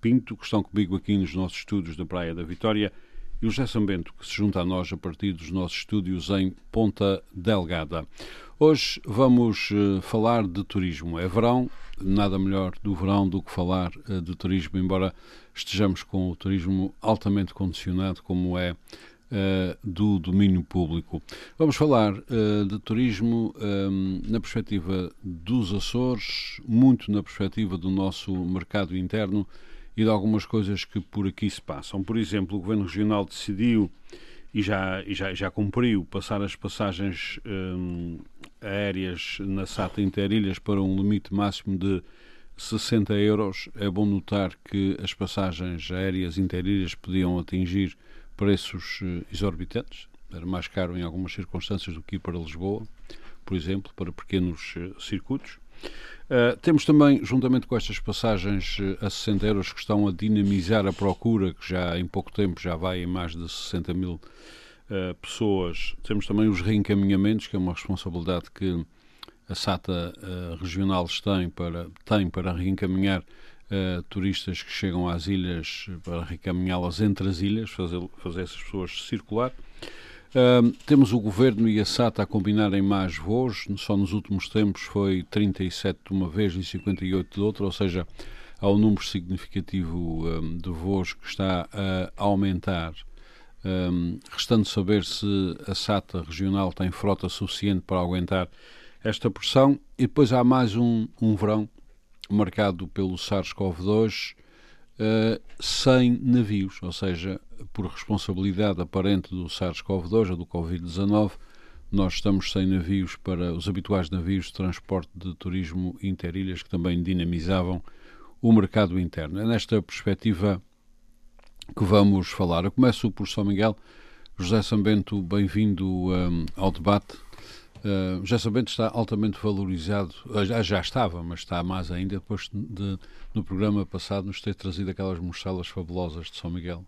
Pinto, que estão comigo aqui nos nossos estúdios da Praia da Vitória, e o José Sambento, que se junta a nós a partir dos nossos estúdios em Ponta Delgada. Hoje vamos uh, falar de turismo. É verão, nada melhor do verão do que falar uh, de turismo, embora estejamos com o turismo altamente condicionado, como é Uh, do domínio público. Vamos falar de turismo um, na perspectiva dos Açores, muito na perspectiva do nosso mercado interno e de algumas coisas que por aqui se passam. Por exemplo, o Governo Regional decidiu e já, e já, já cumpriu passar as passagens um, aéreas na SATA Interilhas para um limite máximo de 60 euros. É bom notar que as passagens aéreas interilhas podiam atingir preços uh, exorbitantes. Era mais caro em algumas circunstâncias do que ir para Lisboa, por exemplo, para pequenos uh, circuitos. Uh, temos também, juntamente com estas passagens uh, a 60 euros que estão a dinamizar a procura, que já em pouco tempo já vai em mais de 60 mil uh, pessoas, temos também os reencaminhamentos, que é uma responsabilidade que a SATA regional tem para, tem para reencaminhar turistas que chegam às ilhas, para reencaminhá-las entre as ilhas, fazer, fazer essas pessoas circular. Uh, temos o Governo e a SATA a combinarem mais voos, só nos últimos tempos foi 37 de uma vez e 58 de outra, ou seja, há um número significativo um, de voos que está a aumentar. Um, restando saber se a SATA regional tem frota suficiente para aguentar esta pressão. E depois há mais um, um verão marcado pelo SARS-CoV-2 uh, sem navios, ou seja, por responsabilidade aparente do SARS-CoV-2 ou do Covid-19, nós estamos sem navios para os habituais navios de transporte de turismo interilhas que também dinamizavam o mercado interno. É nesta perspectiva que vamos falar. Eu começo por São Miguel. José Sambento, bem-vindo um, ao debate. Uh, já sabendo está altamente valorizado, uh, já, já, estava, mas está mais ainda depois de, no programa passado nos ter trazido aquelas mochelas fabulosas de São Miguel.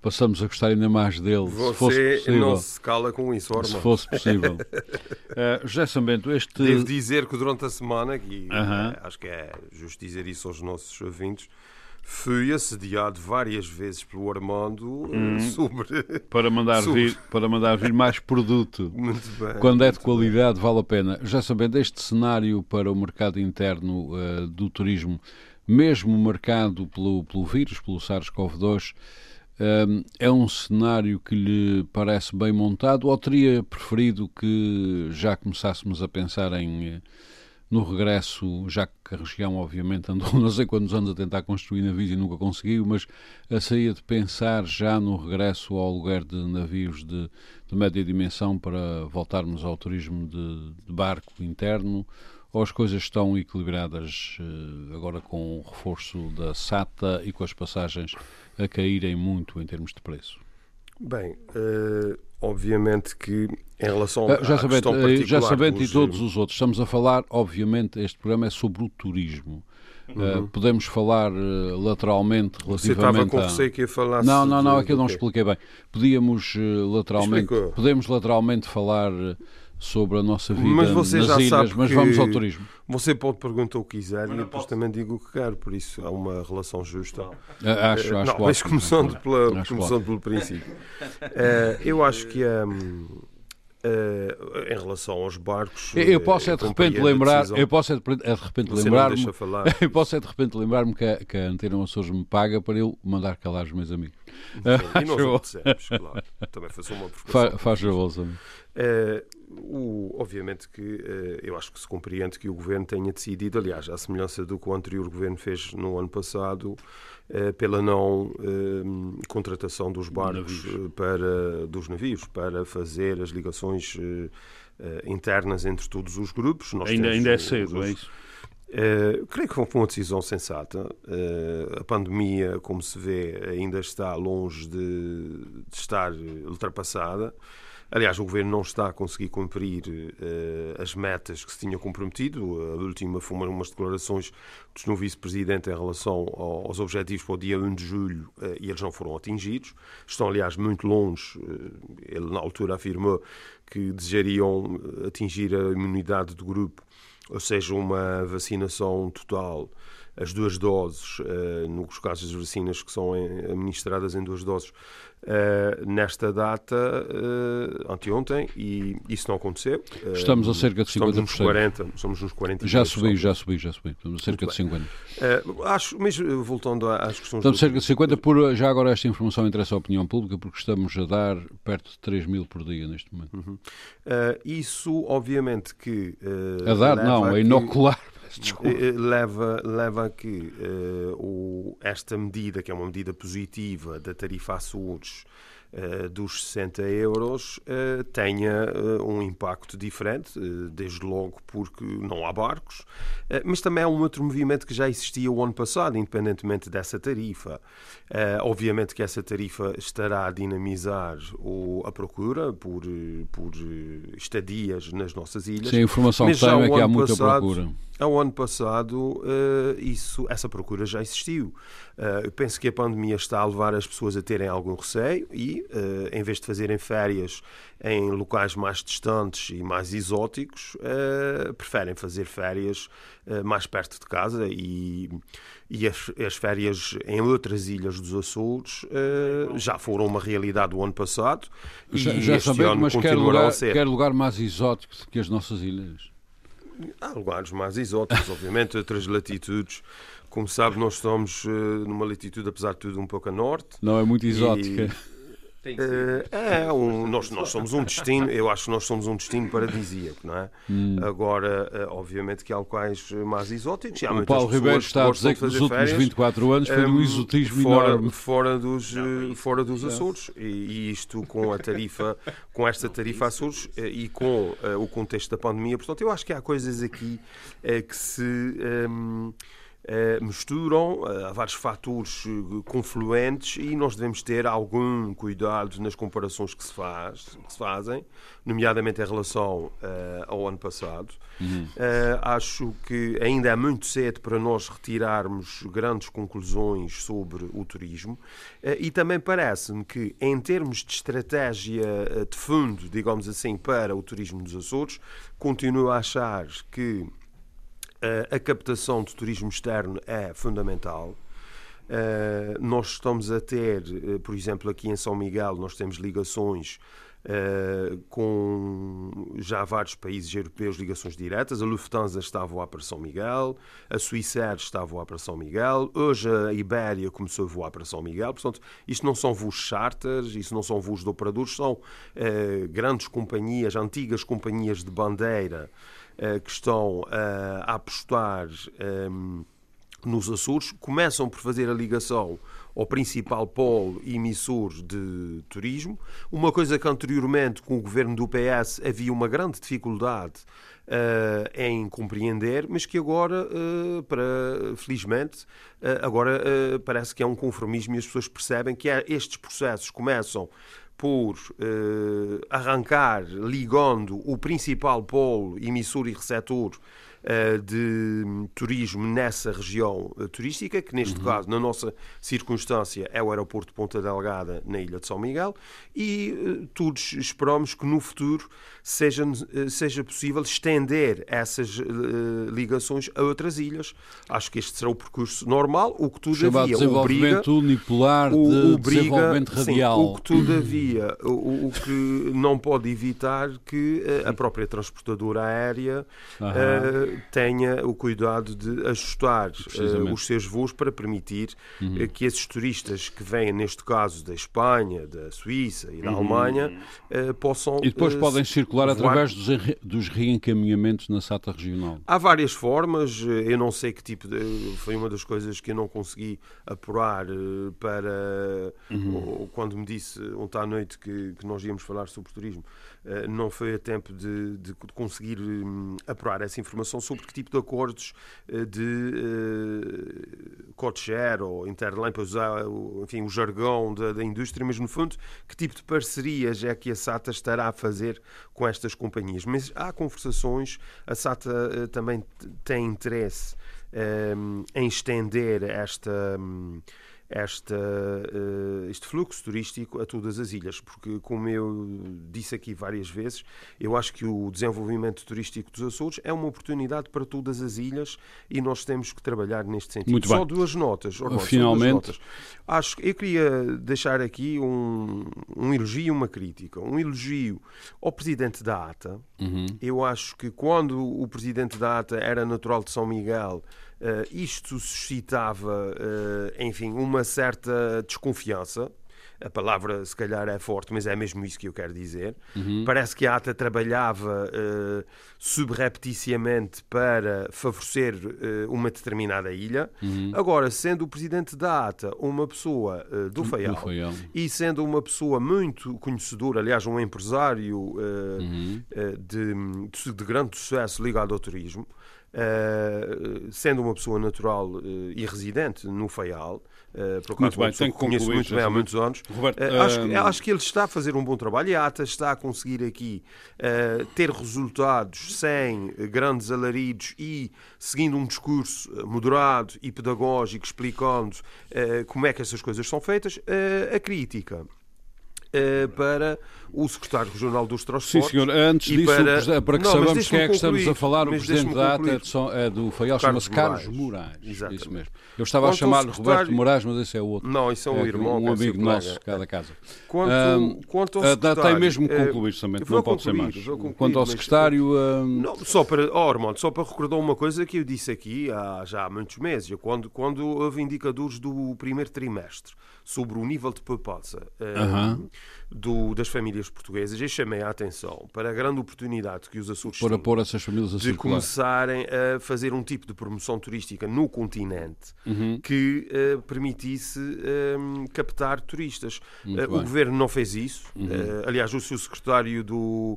Passamos a gostar ainda mais dele. Você se fosse possível, não se cala com isso, Orma. Se fosse possível. uh, José Sambento, este. Devo dizer que durante a semana, e -huh. acho que é justo dizer isso aos nossos ouvintes, fui assediado várias vezes pelo Armando hum, sobre para mandar sobre... vir para mandar vir mais produto. Muito bem, quando é de qualidade bem. vale a pena. Já sabendo este cenário para o mercado interno uh, do turismo mesmo marcado pelo pelo vírus pelo SARS-CoV-2 um, é um cenário que lhe parece bem montado ou teria preferido que já começássemos a pensar em no regresso, já que a região obviamente andou não sei quantos anos a tentar construir navios e nunca conseguiu, mas a saída de pensar já no regresso ao lugar de navios de, de média dimensão para voltarmos ao turismo de, de, barco interno, ou as coisas estão equilibradas uh, agora com o reforço da SATA e com as passagens a caírem muito em termos de preço? Bem, uh, obviamente que em relação uh, já à sabendo, questão particular... Já sabendo e todos os outros, estamos a falar, obviamente, este programa é sobre o turismo. Uhum. Uh, podemos falar uh, lateralmente relativamente Você estava com receio que ia falar Não, não, não, aqui eu não expliquei bem. Podíamos uh, lateralmente, podemos lateralmente falar sobre a nossa vida mas você nas já ilhas, sabe mas vamos ao turismo. Você pode perguntar o que quiser mas e depois também digo o que quer, por isso há uma relação justa. Ah, acho, acho não, mas começando, pela, acho começando pelo princípio. Uh, eu acho que um, Uh, em relação aos barcos eu posso é de repente lembrar eu posso é de, é de repente lembrar-me eu posso é de repente lembrar-me que, a, que a Antena Açores me paga para eu mandar calar os meus amigos. E nós o dissemos, claro. Também só uma Fa, faz a bolsa uh, o, obviamente que uh, eu acho que se compreende que o Governo tenha decidido, aliás, à semelhança do que o anterior Governo fez no ano passado, pela não uh, contratação dos barcos navios. para dos navios para fazer as ligações internas entre todos os grupos. Nós ainda, ainda é cedo, é isso? Uh, creio que foi uma decisão sensata. A pandemia, como se vê, ainda está longe de, de estar ultrapassada. Aliás, o governo não está a conseguir cumprir uh, as metas que se tinha comprometido. A última foi umas declarações do Sr. Vice-Presidente em relação aos objetivos para o dia 1 de julho uh, e eles não foram atingidos. Estão, aliás, muito longe. Uh, ele, na altura, afirmou que desejariam atingir a imunidade do grupo, ou seja, uma vacinação total as duas doses, uh, nos casos das vacinas que são administradas em duas doses, uh, nesta data, uh, anteontem, e isso não aconteceu. Estamos a cerca de 50%. Estamos nos 40, somos nos 40. Já subi, já subi, já subi. Estamos a cerca Muito de bem. 50. acho, mas voltando às questões... Estamos a cerca de 50, por, já agora esta informação interessa à opinião pública, porque estamos a dar perto de 3 mil por dia neste momento. Uhum. isso, obviamente que... a dar, não, a inocular... Desculpa. Leva, leva a que uh, o, esta medida, que é uma medida positiva da tarifa a seguros, uh, dos 60 euros uh, tenha uh, um impacto diferente, desde logo porque não há barcos, mas também é um outro movimento que já existia o ano passado, independentemente dessa tarifa. obviamente que essa tarifa estará a dinamizar o, a procura por, por estadias nas nossas ilhas. Sim, a informação que tenho é que há muita passado, procura. Ao ano passado, isso, essa procura já existiu. eu penso que a pandemia está a levar as pessoas a terem algum receio e uh, em vez de fazerem férias em locais mais distantes e mais exóticos, preferem fazer férias mais perto de casa e, e as, as, férias em outras ilhas dos Açores já foram uma realidade do ano passado já, e já este sabemos, ano mas quer lugar, a ser. quer lugar mais exótico que as nossas ilhas? Há lugares mais exóticos, obviamente, outras latitudes. Como sabe, nós estamos numa latitude, apesar de tudo, um pouco a norte. Não é muito exótica. E Uh, é, um, nós, nós somos um destino, eu acho que nós somos um destino paradisíaco, não é? Hum. Agora, uh, obviamente que há locais mais exóticos. há o Paulo Ribeiro está a dizer que nos últimos férias, 24 anos foi um, um exotismo fora, enorme. Fora dos, não, fora dos Açores. E, e, isto com a tarifa, com esta tarifa Açores uh, e com o contexto da pandemia. Portanto, eu acho que há coisas aqui que se. Um, eh, misturam, uh, há vários fatores eh, confluentes e nós devemos ter algum cuidado nas comparações que se, faz, que se fazem, nomeadamente em relação ao ano passado. Uhum. acho que ainda é muito cedo para nós retirarmos grandes conclusões sobre o turismo e também parece-me que, em termos de estratégia de fundo, digamos assim, para o turismo dos Açores, continuo a achar que a captação de turismo externo é fundamental. Uh, nós estamos a ter, uh, por exemplo, aqui em São Miguel, nós temos ligações uh, com já vários países europeus, ligações diretas. A Lufthansa está a voar para São Miguel, a Swissair está a voar para São Miguel, hoje a Ibéria começou a voar para São Miguel. Portanto, isto não são voos charters, isso não são voos de operadores, são grandes companhias, antigas companhias de bandeira eh, que estão eh, a apostar ehm, nos Açores, começam por fazer a ligação ao principal polo emissor de turismo, uma coisa que anteriormente com o governo do PS havia uma grande dificuldade uh, em compreender, mas que agora, uh, para, felizmente, uh, agora parece que é um conformismo e as pessoas percebem que é, estes processos começam por eh, arrancar, ligando o principal polo emissor e receptor de turismo nessa região eh, turística, que neste uhum. caso, na nossa circunstância, é o aeroporto de Ponta Delgada, na Ilha de São Miguel, e todos esperamos que no futuro seja, seja possível estender essas ligações a outras ilhas. Acho que este será o percurso normal, o que todavia obriga... unipolar de o, obriga, desenvolvimento radial. Sim, o que todavia, o, o, que não pode evitar que a própria transportadora aérea uhum tenha o cuidado de ajustar uh, os seus voos para permitir uhum. uh, que esses turistas que vêm, neste caso, da Espanha, da Suíça e da uhum. Alemanha, uh, possam. E depois podem circular voar. através dos, dos reencaminhamentos na SATA regional. Há várias formas, eu não sei que tipo de. Foi uma das coisas que eu não consegui apurar para. Uhum. Quando me disse ontem à noite que, que nós íamos falar sobre turismo, não foi a tempo de, de conseguir um, apurar essa informação sobre que tipo de acordos de uh, code-share ou interline, para usar enfim, o jargão da, da, indústria, mas no fundo, que tipo de parcerias é que a SATA estará a fazer com estas companhias. Mas há conversações, a SATA também tem interesse em estender esta. Esta, uh, este fluxo turístico a todas as ilhas, porque, como eu disse aqui várias vezes, eu acho que o desenvolvimento turístico dos Açores é uma oportunidade para todas as ilhas e nós temos que trabalhar neste sentido. Muito Só bem. duas notas. Orlando, Finalmente. Notas. Acho que eu queria deixar aqui um, um elogio e uma crítica. Um elogio ao presidente da ATA. Uhum. Eu acho que quando o presidente da ATA era natural de São Miguel Uh, isto suscitava, uh, enfim, uma certa desconfiança. A palavra, se calhar, é forte, mas é mesmo isso que eu quero dizer. Uhum. Parece que a ATA trabalhava uh, subrepticiamente para favorecer uma determinada ilha. Uhum. Agora, sendo o presidente da ATA uma pessoa do, Faial, do Faial e sendo uma pessoa muito conhecedora, aliás, um empresário uhum. de, de grande sucesso ligado ao turismo, Uh, sendo uma pessoa natural uh, e residente no Faial, uh, por muito bem, tenho que conheço muito bem há muitos anos, Roberto, acho, acho, que ele está a fazer um bom trabalho e a ATA está a conseguir aqui ter resultados sem grandes alaridos e seguindo um discurso moderado e pedagógico, explicando como é que essas coisas são feitas. a crítica para o secretário regional dos transportes. Sim, senhor. Antes disso, para, para que não, sabemos quem é que estamos a falar, o presidente da ATA é do FAIAL, chama-se Carlos Moraes. Exatamente. Isso mesmo. Eu estava Quanto a chamar-lhe secretário... Roberto Moraes, mas esse é outro. Não, isso é um é, irmão. Um amigo nosso, cada casa. Quanto, um, quanto ao secretário... Tem mesmo que concluir somente, não pode ser mais. Quanto ao secretário... Mas, não, só para, oh, Armando, só para recordar uma coisa que eu disse aqui há já há muitos meses, quando, quando houve indicadores do primeiro trimestre sobre o nível de poupança uh, do, das famílias portuguesas, eu chamei a atenção para a grande oportunidade que os Açores para pôr essas famílias a de circular. começarem a fazer um tipo de promoção turística no continente uhum. que uh, permitisse um, captar turistas. Uh, o governo não fez isso. Uhum. aliás, o seu secretário do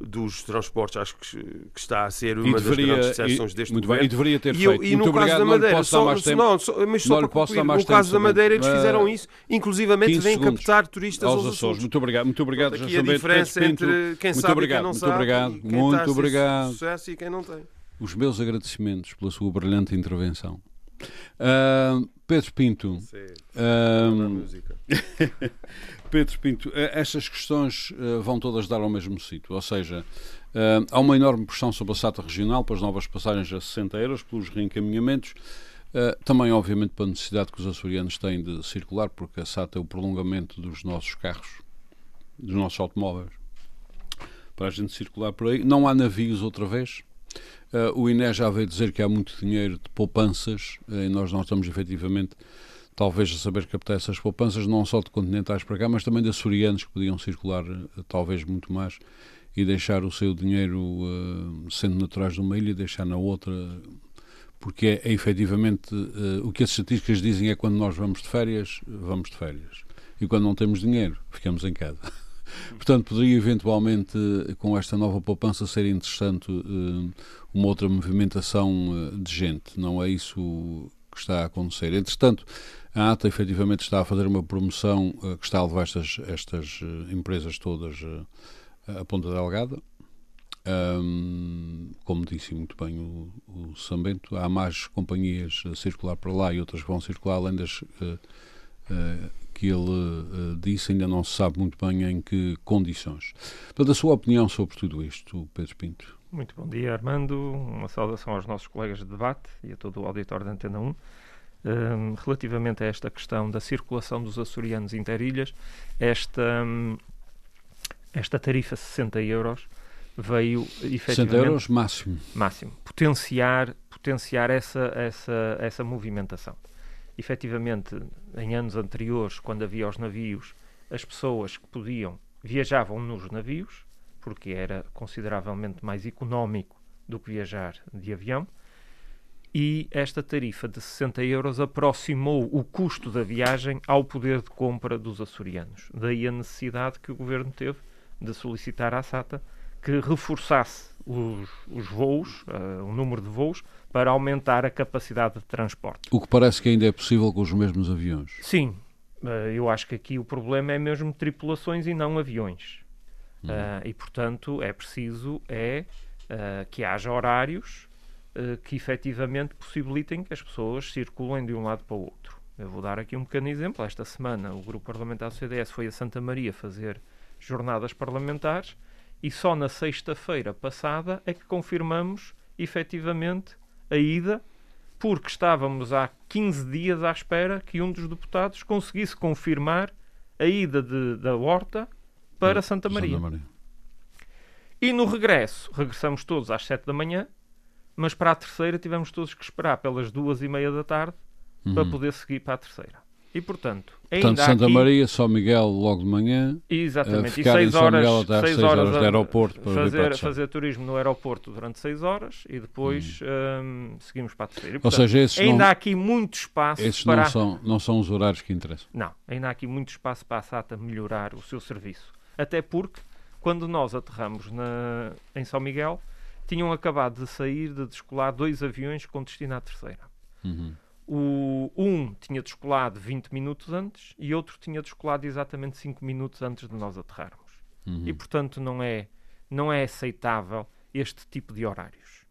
dos transportes, acho que, que, está a ser uma deveria, das grandes exceções deste muito governo. Bem, e deveria ter e feito. e no caso da Madeira, só, tempo, não, só, mas só para concluir, no caso da Madeira eles fizeram isso, inclusivamente vêm captar turistas aos, aos Açores. Muito obrigado, muito obrigado. Aqui a diferença entre quem muito sabe obrigado, e quem não muito sabe, obrigado, quem muito está obrigado. sucesso e quem não tem. Os meus agradecimentos pela sua brilhante intervenção. Uh, Pedro Pinto. Sim, uh, Pedro Pinto, estas questões uh, vão todas dar ao mesmo sítio, ou seja, uh, há uma enorme pressão sobre a SATA regional para as novas passagens a 60 euros, pelos reencaminhamentos, também, obviamente, para a necessidade que os açorianos têm de circular, porque a SATA é o prolongamento dos nossos carros, dos nossos automóveis, para a gente circular por aí. Não há navios outra vez. o INE já veio dizer que há muito dinheiro de poupanças e nós não estamos efetivamente talvez a saber captar essas poupanças, não só de continentais para cá, mas também de açorianos que podiam circular talvez muito mais e deixar o seu dinheiro uh, sendo naturais de uma ilha e deixar na outra, porque é, é efetivamente uh, o que as estatísticas dizem é quando nós vamos de férias, vamos de férias. E quando não temos dinheiro, ficamos em casa. Portanto, poderia eventualmente, com esta nova poupança, ser interessante uma outra movimentação de gente. Não é isso que está a acontecer. Entretanto, a ATA efetivamente está a fazer uma promoção uh, que está a levar estas, estas uh, empresas todas à ponta delgada. Um, como disse muito bem o, o Sambento, há mais companhias a circular para lá e outras vão circular, além das que ele disse, ainda não se sabe muito bem em que condições. Portanto, a sua opinião sobre tudo isto, Pedro Pinto? Muito bom dia, Armando. Uma saudação aos nossos colegas de debate e a todo o auditório da Antena 1. Um, relativamente a esta questão da circulação dos açorianos interilhas, esta, um, esta tarifa 60 euros veio efetivamente... 60 euros máximo. Máximo. Potenciar, potenciar essa, essa, essa movimentação. Efetivamente, em anos anteriores, quando havia os navios, as pessoas que podiam viajavam nos navios, porque era consideravelmente mais económico do que viajar de avião e esta tarifa de 60 euros aproximou o custo da viagem ao poder de compra dos açorianos. Daí a necessidade que o governo teve de solicitar à SATA que reforçasse os, os voos, uh, o número de voos, para aumentar a capacidade de transporte. O que parece que ainda é possível com os mesmos aviões. Sim, uh, eu acho que aqui o problema é mesmo tripulações e não aviões. Hum. Uh, e, portanto, é preciso é, que haja horários que efetivamente possibilitem que as pessoas circulem de um lado para o outro. Eu vou dar aqui um pequeno exemplo. Esta semana o grupo parlamentar do CDS foi a Santa Maria fazer jornadas parlamentares e só na sexta-feira passada é que confirmamos efetivamente a ida, porque estávamos há 15 dias à espera que um dos deputados conseguisse confirmar a ida de, da Horta para Santa Maria. Santa Maria. E no regresso, regressamos todos às 7 da manhã, mas para a terceira tivemos todos que esperar pelas duas e meia da tarde uhum. para poder seguir para a terceira. E portanto, Portanto, Santa aqui... Maria, São Miguel logo de manhã. Exatamente, e 6 horas, seis seis horas, horas de aeroporto para fazer, fazer turismo no aeroporto durante 6 horas e depois hum. um, seguimos para a terceira. E, portanto, Ou seja, ainda não, há aqui muito espaço esses para. Não são, não são os horários que interessam. Não, ainda há aqui muito espaço para a SATA melhorar o seu serviço. Até porque, quando nós aterramos na, em São Miguel, tinham acabado de sair de descolar dois aviões com destino à terceira. Uhum. O, um tinha descolado 20 minutos antes e outro tinha descolado exatamente 5 minutos antes de nós aterrarmos. Uhum. E, portanto, não é, não é aceitável este tipo de horários.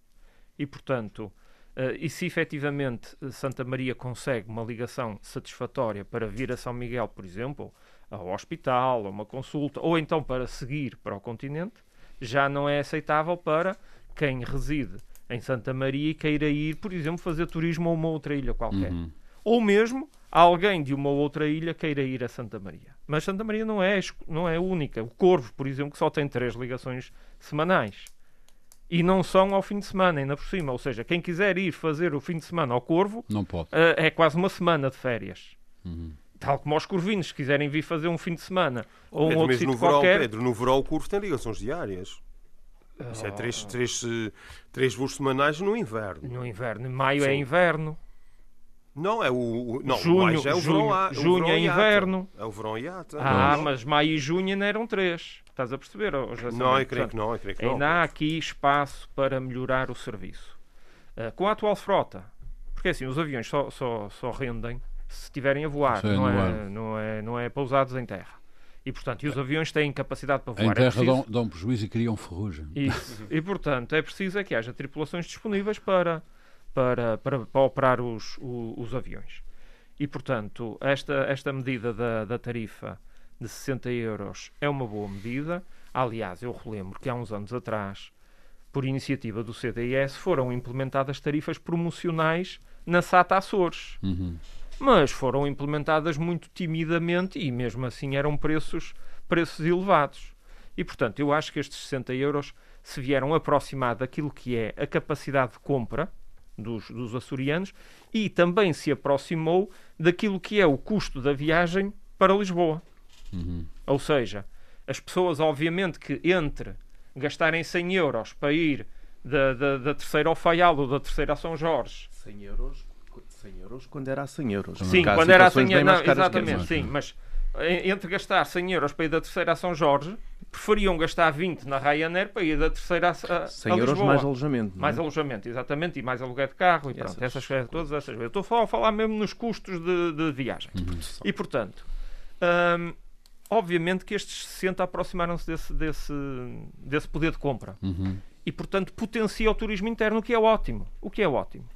E, portanto, uh, e se efetivamente Santa Maria consegue uma ligação satisfatória para vir a São Miguel, por exemplo, ao hospital, a uma consulta, ou então para seguir para o continente, já não é aceitável para quem reside em Santa Maria e queira ir, por exemplo, fazer turismo a uma outra ilha qualquer. Uhum. Ou mesmo alguém de uma outra ilha queira ir a Santa Maria. Mas Santa Maria não é, não é única. O Corvo, por exemplo, que só tem três ligações semanais. E não são ao fim de semana, ainda por cima. Ou seja, quem quiser ir fazer o fim de semana ao Corvo não pode. Uh, é quase uma semana de férias. Uhum. Tal como os corvinos, se quiserem vir fazer um fim de semana ou um Pedro, outro sítio qualquer... Pedro, no verão o Corvo tem ligações diárias. Isso é três, oh. três, três voos semanais no inverno. No inverno. Maio é Sim. é inverno. Não, é o. Não, junho, é o junho, verão, junho é inverno. É o verão iata. Ah, não, mas maio e junho ainda eram três. Estás a perceber? Não, eu creio que não. Eu creio que ainda não. há aqui espaço para melhorar o serviço. Uh, com a atual frota, porque assim, os aviões só, só, só rendem se estiverem a voar, não é, não, é, não é pousados em terra. E, portanto, e os aviões têm capacidade para voar. Em é terra é preciso... dão, dão prejuízo e criam ferrugem. Isso. e, portanto, é preciso é que haja tripulações disponíveis para, para, para, para operar os, os, os, aviões. E, portanto, esta, esta medida da, da tarifa de 60 euros é uma boa medida. Aliás, eu relembro que há uns anos atrás, por iniciativa do CDS, foram implementadas tarifas promocionais na SATA Açores. Uhum mas foram implementadas muito timidamente e mesmo assim eram preços, preços elevados. E portanto, eu acho que estes 60 euros se vieram aproximar daquilo que é a capacidade de compra dos, dos açorianos e também se aproximou daquilo que é o custo da viagem para Lisboa. Uhum. Ou seja, as pessoas, obviamente, que entre gastarem 100 euros para ir da, da, da terceira ao Faial ou da terceira a São Jorge. 100 euros 100 euros quando era a 100 euros. Sim, quando era a 100 euros. Exatamente, sim. Mas entre gastar 100 euros para ir da terceira a São Jorge, preferiam gastar 20 na Ryanair para ir da terceira a, a 100 a euros mais alojamento. Mais é? alojamento, exatamente, e mais aluguel de carro e, pronto, essas, essas todas essas. Eu estou a falar mesmo nos custos de, de viagem. Uhum. E portanto, hum, obviamente que estes 60 aproximaram-se desse, desse, desse poder de compra. Uhum. E portanto potencia o turismo interno, o que é ótimo. O que é ótimo.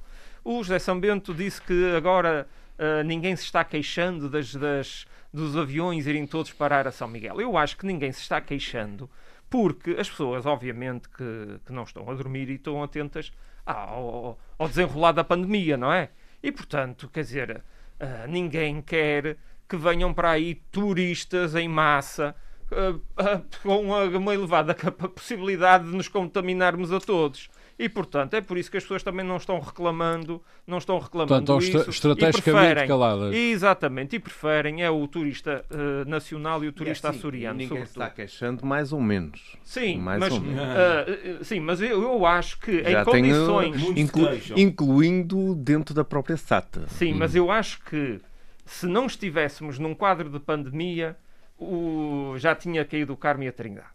O José Sambento disse que agora uh, ninguém se está queixando das, das, dos aviões irem todos parar a São Miguel. Eu acho que ninguém se está queixando porque as pessoas, obviamente, que, que não estão a dormir e estão atentas ao, ao desenrolar da pandemia, não é? E, portanto, quer dizer, uh, ninguém quer que venham para aí turistas em massa uh, uh, com uma elevada possibilidade de nos contaminarmos a todos. E, portanto, é por isso que as pessoas também não estão reclamando, não estão reclamando portanto, isso. estrategicamente preferem, caladas. Exatamente, e preferem é o turista uh, nacional e o turista é assim, açoriano, ninguém sobretudo. está queixando mais ou menos. Sim, mais mas, uh, sim, mas eu, eu acho que Já em condições... Inclu, incluindo dentro da própria SATA. Sim, hum. mas eu acho que se não estivéssemos num quadro de pandemia, o, já tinha caído o Carmo e a Trindade.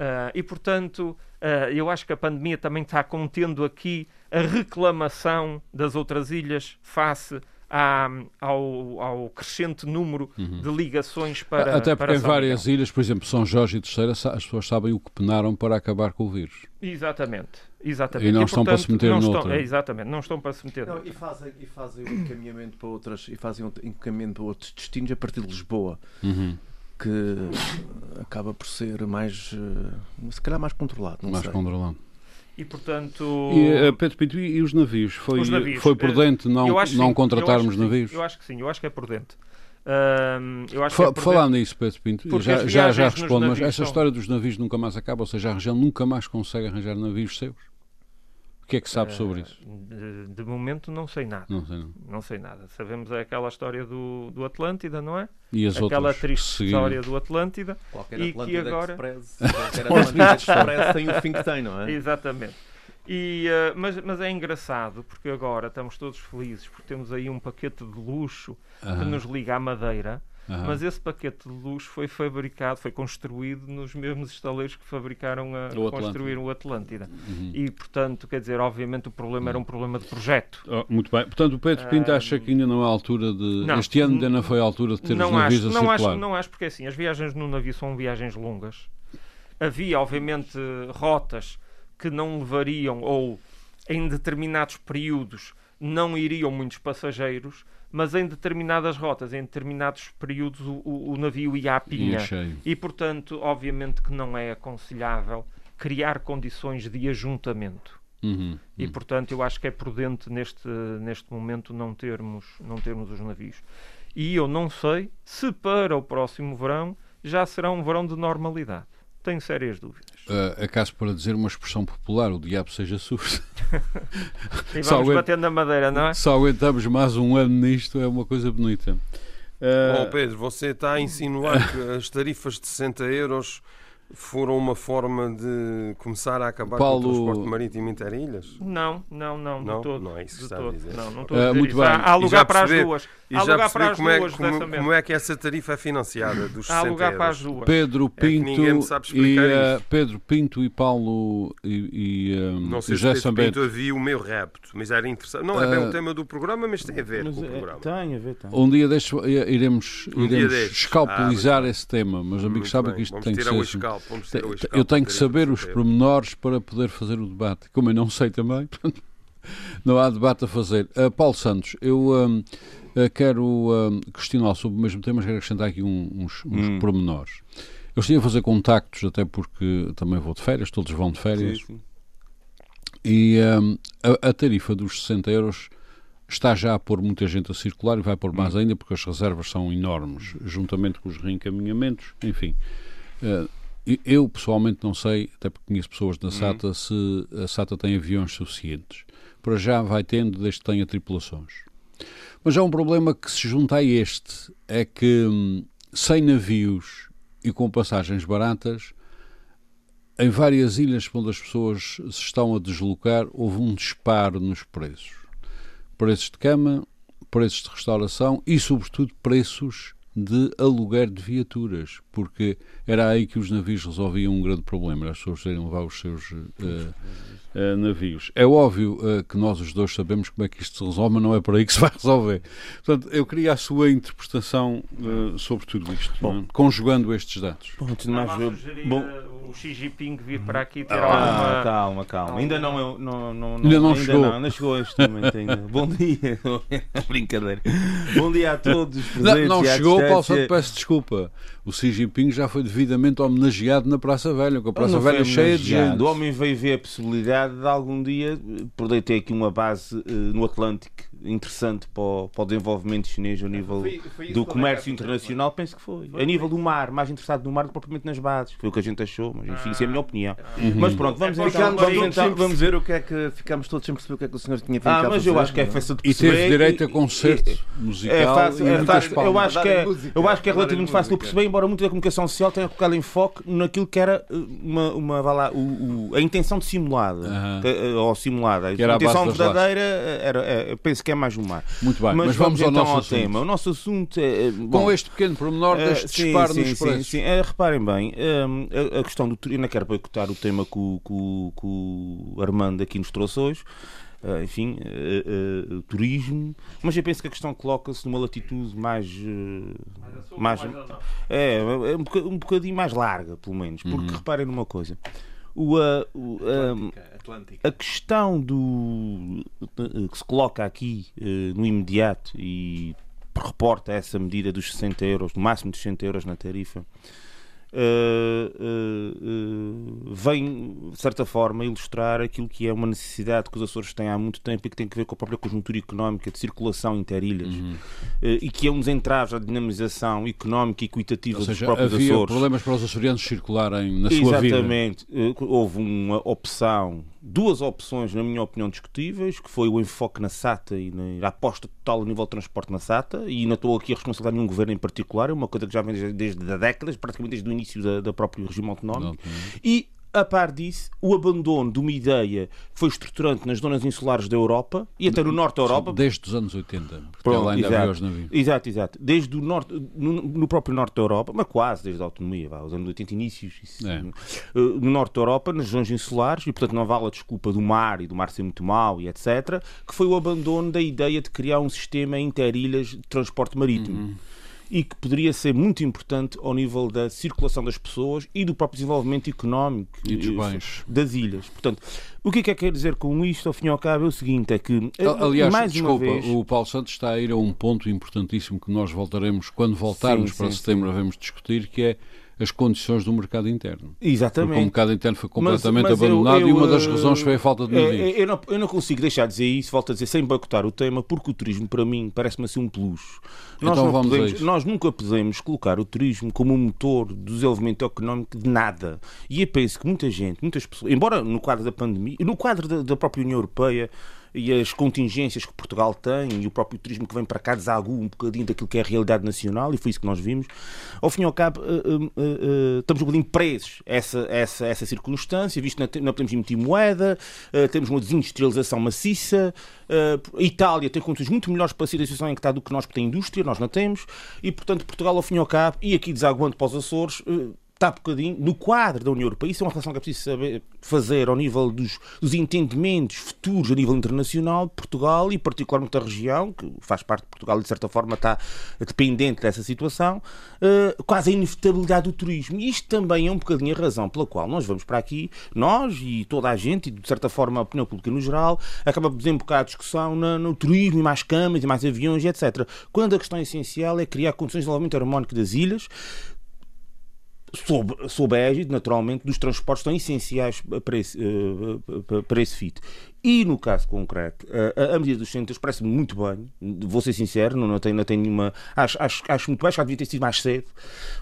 Uh, e, portanto, uh, eu acho que a pandemia também está contendo aqui a reclamação das outras ilhas face à, ao, ao, crescente número uhum. de ligações para. Até porque para em várias ilhas, por exemplo, São Jorge e Terceira, as pessoas sabem o que penaram para acabar com o vírus. Exatamente. Exatamente. E não e, estão portanto, para se meter no outro. É, exatamente, não estão para se meter não, e fazem E fazem um encaminhamento para outras e fazem um encaminhamento para outros destinos a partir de Lisboa. Uhum que acaba por ser mais, eh, se calhar mais controlado. mais sei. controlado. E portanto. E, uh, Pedro Pinto, e, os navios? Foi, os navios, foi prudente uh, não, não contratarmos eu navios? Eu acho que sim, eu acho que é prudente. Uh, eu acho Fa que é Falando nisso, Pedro Pinto, já, já, já respondo, mas essa são... história dos navios nunca mais acaba, ou seja, a região nunca mais consegue arranjar navios seus? Que é que sabe sobre isso? De, de, momento não sei nada. Não sei, não. não sei nada. Sabemos aquela história do, do Atlântida, não é? E as aquela outras triste seguindo. história do Atlântida. Qualquer e Atlântida que agora... Express, qualquer Atlântida Express tem o fim que tem, não é? Exatamente. E, uh, mas, mas é engraçado porque agora estamos todos felizes porque temos aí um paquete de luxo uh -huh. que nos liga à Madeira Uhum. Mas esse paquete de luz foi fabricado, foi construído nos mesmos estaleiros que fabricaram a o construíram o Atlântida. Uhum. E, portanto, quer dizer, obviamente o problema uhum. era um problema de projeto. Oh, muito bem. Portanto, o Pedro Pinto acha que ainda não é a altura de. Não, este ano ainda não foi a altura de ter não os navios acho, a não circular. Acho, não acho, porque assim, as viagens no navio são viagens longas. Havia, obviamente, rotas que não levariam ou em determinados períodos não iriam muitos passageiros mas em determinadas rotas, em determinados períodos, o, o, navio ia à pinha. E, portanto, obviamente que não é aconselhável criar condições de ajuntamento. Uhum, e uhum. portanto eu acho que é prudente neste, neste momento não termos, não termos os navios. E eu não sei se para o próximo verão já será um verão de normalidade. Tenho sérias dúvidas. Uh, acaso para dizer uma expressão popular, o diabo seja surdo. e vamos batendo na madeira, não é? Só aguentamos mais um ano nisto, é uma coisa bonita. Uh... Bom, Pedro, você está a insinuar que as tarifas de 60 euros foram uma forma de começar a acabar Paulo... com o transporte marítimo interilhas? Não, não, não, não, todo, não é isso que está todo. a dizer. Não, não estou a dizer muito isso. Bem. Há, há lugar para as duas. E há lugar para as como duas. É, como, como, é que essa tarifa é financiada dos há 60 lugar euros? para as duas. Pedro Pinto, é e, uh, Pedro Pinto e Paulo e, e uh, Não sei se Pedro Pinto havia o meu repto, mas era interessante. Não é bem uh, o tema do programa, mas tem a ver com o é, programa. Tem a ver, tem. Um dia deste, iremos, um iremos escalpelizar ah, esse tema, mas amigos sabem que isto tem que ser... Vamos ter o escalpo eu tenho que saber os pormenores para poder fazer o debate. Como eu não sei também, não há debate a fazer. Uh, Paulo Santos, eu um, uh, quero um, questionar sobre o mesmo tema, mas quero acrescentar aqui um, uns, uns hum. pormenores. Eu estive a fazer contactos, até porque também vou de férias, todos vão de férias. Sim, sim. E um, a, a, tarifa dos 60 euros está já a pôr muita gente a circular e vai pôr mais hum. ainda porque as reservas são enormes, juntamente com os reencaminhamentos, enfim. Uh, eu pessoalmente não sei, até porque conheço pessoas da SATA, uhum. se a SATA tem aviões suficientes. Para já vai tendo, desde que tenha tripulações. Mas há um problema que se junta a este: é que hum, sem navios e com passagens baratas, em várias ilhas onde as pessoas se estão a deslocar, houve um disparo nos preços. Preços de cama, preços de restauração e, sobretudo, preços de aluguer de viaturas, porque era aí que os navios resolviam um grande problema, as pessoas terem levar os seus uh, uh, navios. É óbvio uh, que nós os dois sabemos como é que isto se resolve, mas não é por aí que se vai resolver. Portanto, eu queria a sua interpretação sobre tudo isto, bom, é? conjugando estes dados. Bom, antes de mais, bom, o Xi Jinping vir para aqui ter ah, alguma... Calma, calma. Ainda não, não, não, ainda não ainda chegou. Não, ainda chegou este momento ainda. Bom dia. Brincadeira. Bom dia a todos presentes. Não, não chegou, Paulo Santo, peço desculpa. O Xi Jinping já foi devidamente homenageado na Praça Velha, com a Praça Velha cheia de gente. O homem veio ver a possibilidade de algum dia poder ter aqui uma base uh, no Atlântico interessante para o, para o desenvolvimento chinês a nível foi, foi do comércio internacional, penso que foi. foi. A nível do mar, mais interessado no mar do que propriamente nas bases. Foi o que a gente achou, mas enfim, isso é a minha opinião. Uhum. Mas pronto, vamos, é então, vamos, então, vamos ver o que é que ficamos todos sem perceber o que é que o senhor tinha feito. Ah, mas eu acho que é fácil de perceber. E teve direito a concerto e, musical. É fácil, é fácil. Eu acho que é, eu acho que é relativamente fácil de perceber, embora muito da comunicação social tenha colocado enfoque naquilo que era uh, uma, uma vá lá, o, o, a intenção de simulada, uh -huh. que, ou simulada. A intenção verdadeira era, é, penso que que é mais um mar. Muito bem, mas, mas vamos, vamos, ao então nosso ao tema. O nosso assunto é. é bom, Com este pequeno pormenor uh, deste sim, disparo sim, nos sim, preços. Sim, uh, reparem bem, uh, a, a, questão do. Eu não quero boicotar o tema que o, que, que o Armando aqui nos trouxe hoje. Uh, enfim, uh, uh, turismo, mas eu penso que a questão coloca-se numa latitude mais. mais, mais é, é um, um bocadinho mais larga, pelo menos, porque uhum. reparem numa coisa. O, o Atlântica, Atlântica. A questão do que se coloca aqui no imediato e reporta essa medida dos 60 euros, no máximo de 60 euros na tarifa, uh, uh, vem, de certa forma, ilustrar aquilo que é uma necessidade que os Açores têm há muito tempo e que tem a ver com a própria conjuntura económica de circulação interilhas uhum. e que é um dos entraves à dinamização económica e equitativa seja, dos próprios havia Açores. problemas para os açorianos circularem na sua vida. Exatamente. Houve uma opção duas opções, na minha opinião, discutíveis, que foi o enfoque na SATA e na aposta total a nível de transporte na SATA, e não estou aqui a responsabilizar nenhum governo em particular, é uma coisa que já vem desde, desde décadas, praticamente desde o início da, da próprio regime autonómico, e a par disso, o abandono de uma ideia que foi estruturante nas zonas insulares da Europa e até no norte da Europa. Desde os anos 80, porque Pronto, ela ainda exato, os navios. Exato, exato. Desde o norte, no, no, próprio norte da Europa, mas quase desde a autonomia, vá, os anos 80, inícios, isso, é. no, no norte da Europa, nas zonas insulares, e portanto não vale a desculpa do mar e do mar ser muito mau e etc., que foi o abandono da ideia de criar um sistema interilhas de transporte marítimo. Uhum e que poderia ser muito importante ao nível da circulação das pessoas e do próprio desenvolvimento económico e dos bens. das ilhas. Portanto, o que é que é quer dizer com isto, ao fim e ao cabo, é o seguinte: é que. Aliás, mais desculpa, vez... o Paulo Santos está a ir a um ponto importantíssimo que nós voltaremos, quando voltarmos sim, para sim, setembro, sim. devemos discutir, que é as condições do mercado interno. Exatamente. Porque o mercado interno foi completamente mas, mas abandonado eu, eu, e uma das razões foi a falta de medidas. Eu, eu, não, eu não consigo deixar de dizer isso, volto a dizer, sem boicotar o tema, porque o turismo, para mim, parece-me assim um plus. Nós, então vamos podemos, nós nunca podemos colocar o turismo como um motor do desenvolvimento económico de nada. E eu penso que muita gente, muitas pessoas, embora no quadro da pandemia, no quadro da, da própria União Europeia, e as contingências que Portugal tem e o próprio turismo que vem para cá desagua um bocadinho daquilo que é a realidade nacional e foi isso que nós vimos. Ao fim e ao cabo, uh, uh, estamos um bocadinho presos a essa, essa, essa circunstância, visto que não podemos emitir moeda, temos uma desindustrialização maciça, a Itália tem condições muito melhores para sair da situação em que está do que nós, porque tem indústria, nós não temos, e portanto Portugal, ao fim e ao cabo, e aqui desaguando para os Açores, está um bocadinho no quadro da União Europeia. Isso é uma relação que é preciso saber fazer ao nível dos, dos entendimentos futuros a nível internacional Portugal e particularmente da região, que faz parte de Portugal e de certa forma está dependente dessa situação, uh, quase a inevitabilidade do turismo. E isto também é um bocadinho a razão pela qual nós vamos para aqui, nós e toda a gente, e de certa forma a opinião pública no geral, acaba por desembocar a discussão no, no turismo e mais camas e mais aviões etc. Quando a questão essencial é criar condições de desenvolvimento harmónico das ilhas, sob, sob a égide, naturalmente, dos transportes tão essenciais para esse, uh, para esse FIT. E no caso concreto, uh, a, medida dos centros parece-me muito bem, vou ser sincero, não, não, tenho, não tenho nenhuma. Acho, acho, acho muito bem, acho que devia ter sido mais cedo.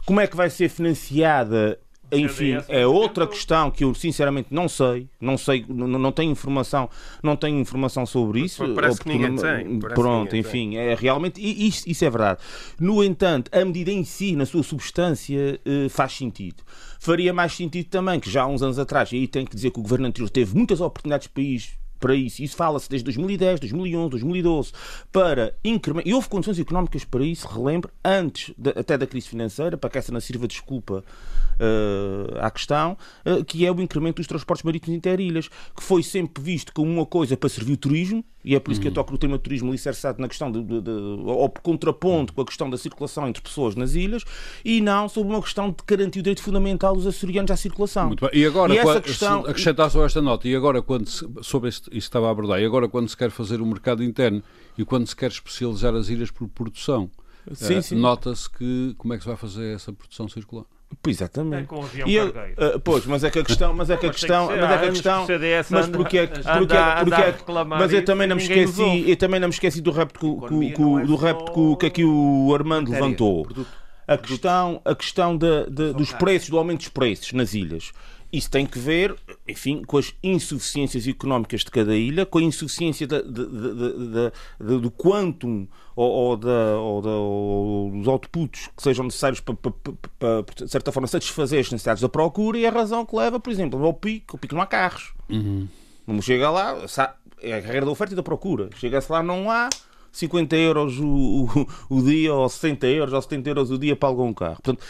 Como é que vai ser financiada enfim, é outra questão que eu sinceramente não sei, não sei, não, não tenho informação, não tenho informação sobre isso. Parece que ninguém tem. Pronto, enfim, é realmente isso, isso é verdade. No entanto, a medida em si, na sua substância, eh, faz sentido. Faria mais sentido também que já há uns anos atrás, e aí tenho que dizer que o governo anterior teve muitas oportunidades para isto para isso. Isso fala-se desde 2010, 2011, 2012 para incrementar. E houve condições económicas para isso, relembro, antes de, até da crise financeira, para que essa não sirva de desculpa uh, à questão, uh, que é o incremento dos transportes marítimos interilhas, que foi sempre visto como uma coisa para servir o turismo, e é por isso que eu uhum. toco no tema do turismo alicerçado na questão de, de, de, ou contraponto com a questão da circulação entre pessoas nas ilhas, e não sobre uma questão de garantir o direito fundamental dos açorianos à circulação. Muito bem. E agora, e essa questão... acrescentar só esta nota, e agora, quando se, sobre isso estava a abordar, e agora, quando se quer fazer o mercado interno e quando se quer especializar as ilhas por produção, uh, nota-se que como é que se vai fazer essa produção circular? Pois exatamente. É com avião e eu, uh, pois, mas é que a questão, mas é que a questão, mas é que a questão, mas porque é que, porque é, porque é, mas eu também não me esqueci, eu também não me esqueci do repto que, que, do repto que, que aqui o Armando levantou. A questão, a questão de, de, dos preços, do aumento dos preços nas ilhas. Isso tem que ver, enfim, com as insuficiências económicas de cada ilha, com a insuficiência do quantum ou, ou, da, ou, ou, dos outputs que sejam necessários para, para, para, de certa forma, satisfazer as necessidades da procura e a razão que leva, por exemplo, ao pico. O pico não há carros. Uhum. Não chega lá, é a regra da oferta e da procura. Chega-se lá, não há 50 euros o, o, o, dia, ou 60 euros, ou 70 euros o dia para algum carro. Portanto,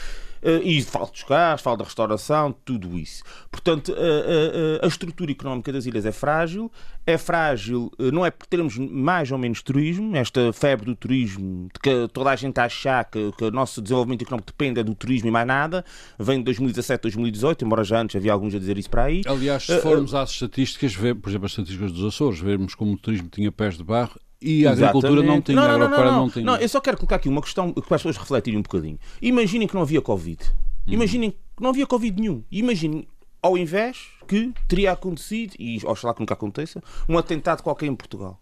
e falta dos carros, falta da restauração, tudo isso. Portanto, uh, uh, a estrutura económica das ilhas é frágil. É frágil, não é por termos mais ou menos turismo, esta febre do turismo, de que toda a gente achar que, que o nosso desenvolvimento económico depende do turismo e mais nada, vem de 2017, 2018, embora já antes havia alguns a dizer isso para aí. Aliás, se formos às estatísticas, por exemplo, as estatísticas dos Açores, vermos como o turismo tinha pés de barro, e a agricultura não tinha, não, não, a agropecuária não, não, tinha. Não, eu só quero colocar aqui uma questão para as pessoas refletirem um bocadinho. Imaginem que não havia Covid. Hum. Imaginem que não havia Covid nenhum. Imaginem, ao invés que teria acontecido, e oxalá que nunca aconteça, um atentado qualquer em Portugal.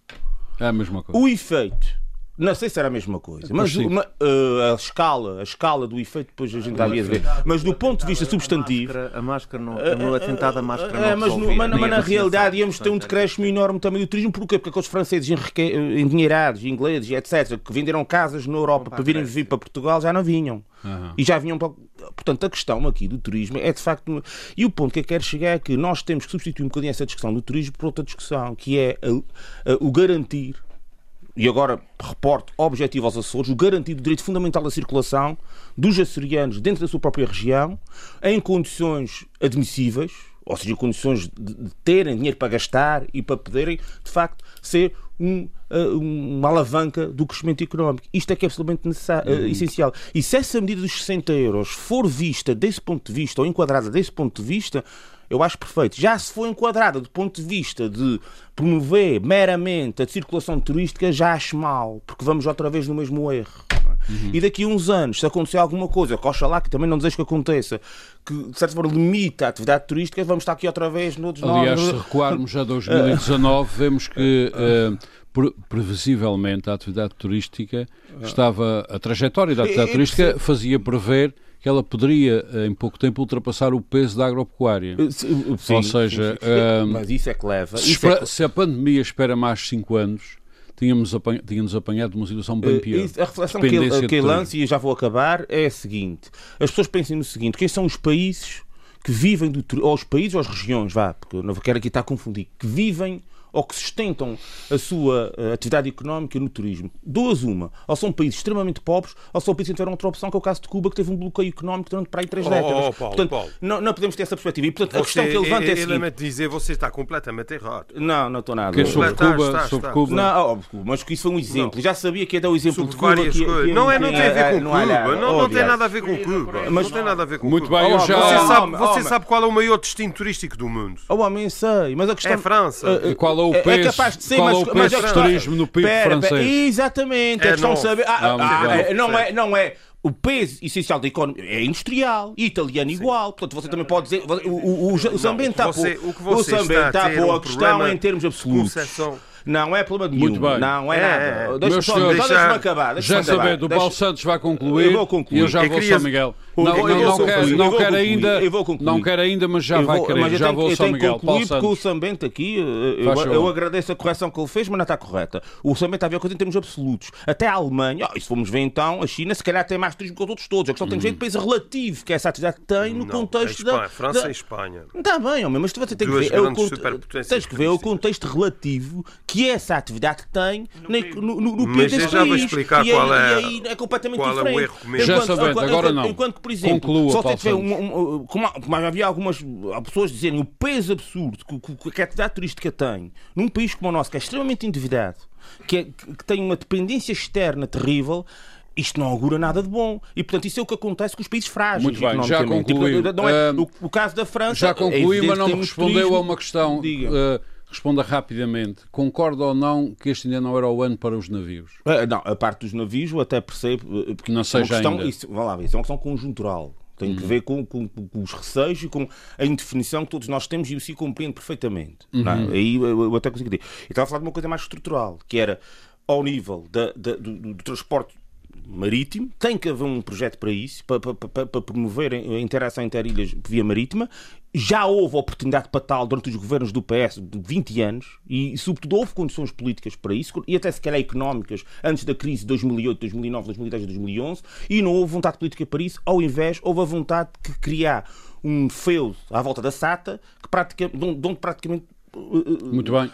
É a mesma coisa. O efeito não sei se era a mesma coisa, mas uma, uh, a escala, a escala do efeito depois a gente havia de ver. Mas do ponto de vista substantivo. A máscara, não, no atentado a máscara não mas, no, mas, mas na realidade íamos ter um decréscimo enorme também do turismo. Porquê? Porque aqueles franceses endinheirados, ingleses, etc., que venderam casas na Europa para virem viver para Portugal já não vinham. Uhum. E já vinham para. Portanto, a questão aqui do turismo é de facto. E o ponto que eu quero chegar é que nós temos que substituir um bocadinho essa discussão do turismo por outra discussão, que é a, a, o garantir e agora reporto objetivo aos Açores, o garantido direito fundamental da circulação dos açorianos dentro da sua própria região, em condições admissíveis, ou seja, condições de, terem dinheiro para gastar e para poderem, de facto, ser um, uh, uma alavanca do crescimento económico. Isto é que é absolutamente necessário, uh, essencial. E se essa medida dos 60 euros for vista desse ponto de vista, ou enquadrada desse ponto de vista, eu acho perfeito. Já se for enquadrada do ponto de vista de promover meramente a circulação turística, já acho mal, porque vamos outra vez no mesmo erro. Uhum. E daqui a uns anos, se acontecer alguma coisa, que oxalá que também não desejo que aconteça, que de certa forma limita a atividade turística, vamos estar aqui outra vez no Aliás, se recuarmos a 2019, vemos que uh, previsivelmente a atividade turística estava, a trajetória da atividade turística fazia prever que ela poderia, em pouco tempo, ultrapassar o peso da agropecuária. Eh, sim, Ou seja, sim, sim. mas isso é que leva. Se, espera, é que... se, a pandemia espera mais 5 anos, tínhamos, apanhado, tínhamos apanhado uma situação bem pior. Uh, a reflexão que ele, que ele lança, e já vou acabar, é a seguinte: as pessoas pensem no seguinte, quem são os países que vivem do ou os países ou as regiões, vá, porque eu não quero aqui estar a confundir, que vivem ou que sustentam a sua uh, atividade económica no turismo. Duas uma. Ou são países extremamente pobres, ou são países que tiveram outra opção, que é o caso de Cuba, que teve um bloqueio económico durante para aí três oh, décadas. Oh, Paulo, portanto, Paulo. Não, não, podemos ter essa perspectiva. E, portanto, você, a questão que ele levanta é, é seguinte... dizer, você está completamente errado. Não, não estou nada. Que sobre está, Cuba, está, sobre está. Cuba. Não, oh, mas que isso foi um exemplo. Não. Já sabia que ia dar o exemplo sobre de Cuba. Que, que, não, é, não tem a ver com Cuba. Não, tem nada a ver com Cuba. Mas, não tem nada a ver com Muito bem, eu já... Você sabe, você sabe qual é o maior destino turístico do mundo? Oh, homem, sei. Mas a questão... É França. E qual é o peso? É capaz de ser, mas o preço de turismo no PIB pera, francês. Pera, exatamente, é, questão de saber. Ah, não, ah, ah, não, é, não é o peso essencial da economia é industrial, italiano Sim. igual. Portanto, você também pode dizer. O, o, o, o Zambento está a pôr a questão em termos absolutos. Não é problema nenhum. Muito bem. Não é, é nada. Deixa-me só, deixa deixa acabar. Deixa já saber, do Paulo Santos vai concluir. Eu vou concluir. E eu já eu vou queria... São Miguel. Não, não, não, quero, não quero ainda, não quero ainda, mas já vai querer. Mas já tenho, vou Miguel. Eu tenho que concluir porque o Sambento aqui, eu, eu, agradeço a correção que ele fez, mas não está correta. O Sambento está a ver a coisa em termos absolutos. Até a Alemanha, oh, e se formos ver então, a China se calhar tem mais turismo que os outros todos. A questão tem jeito de país relativo que essa atividade tem no contexto da... França e Espanha. Está bem, mas você tem que ver. Tens que ver o contexto relativo que essa atividade que tem no, no, no PIB desse já país. Vou explicar e, qual é, e aí é completamente qual diferente. É o erro mesmo. Já sabendo, agora não. Enquanto que, por exemplo, Conclua, só tem um, um, como, como havia algumas pessoas dizerem o peso absurdo que, que a atividade turística tem num país como o nosso, que é extremamente endividado, que, é, que tem uma dependência externa terrível, isto não augura nada de bom. E, portanto, isso é o que acontece com os países frágeis. Muito bem, já concluiu. Tipo, é, o, o, caso da França... Já concluiu, é mas não me respondeu a uma questão. Uh, Responda rapidamente. Concorda ou não que este ainda não era o ano para os navios? É, não, a parte dos navios eu até percebo. Eh, que não seja questão, ainda. Isso, lá, isso é uma questão conjuntural. Tem uhum. que ver com, com, com, os receios e com a indefinição que todos nós temos e o se compreende perfeitamente. É? Uhum. Aí eu, eu, até consigo dizer. E estava a falar de uma coisa mais estrutural, que era ao nível da, da, do, do, transporte marítimo, tem que haver um projeto para isso, para, para, para, promover a interação entre ilhas via marítima. Já houve oportunidade para tal durante os governos do PS de 20 anos e, sobretudo, houve condições políticas para isso e até se calhar económicas antes da crise de 2008, 2009, 2010 e 2011 e não houve vontade política para isso. Ao invés, houve a vontade de criar um feudo à volta da SATA que praticamente, de onde praticamente Muito bem.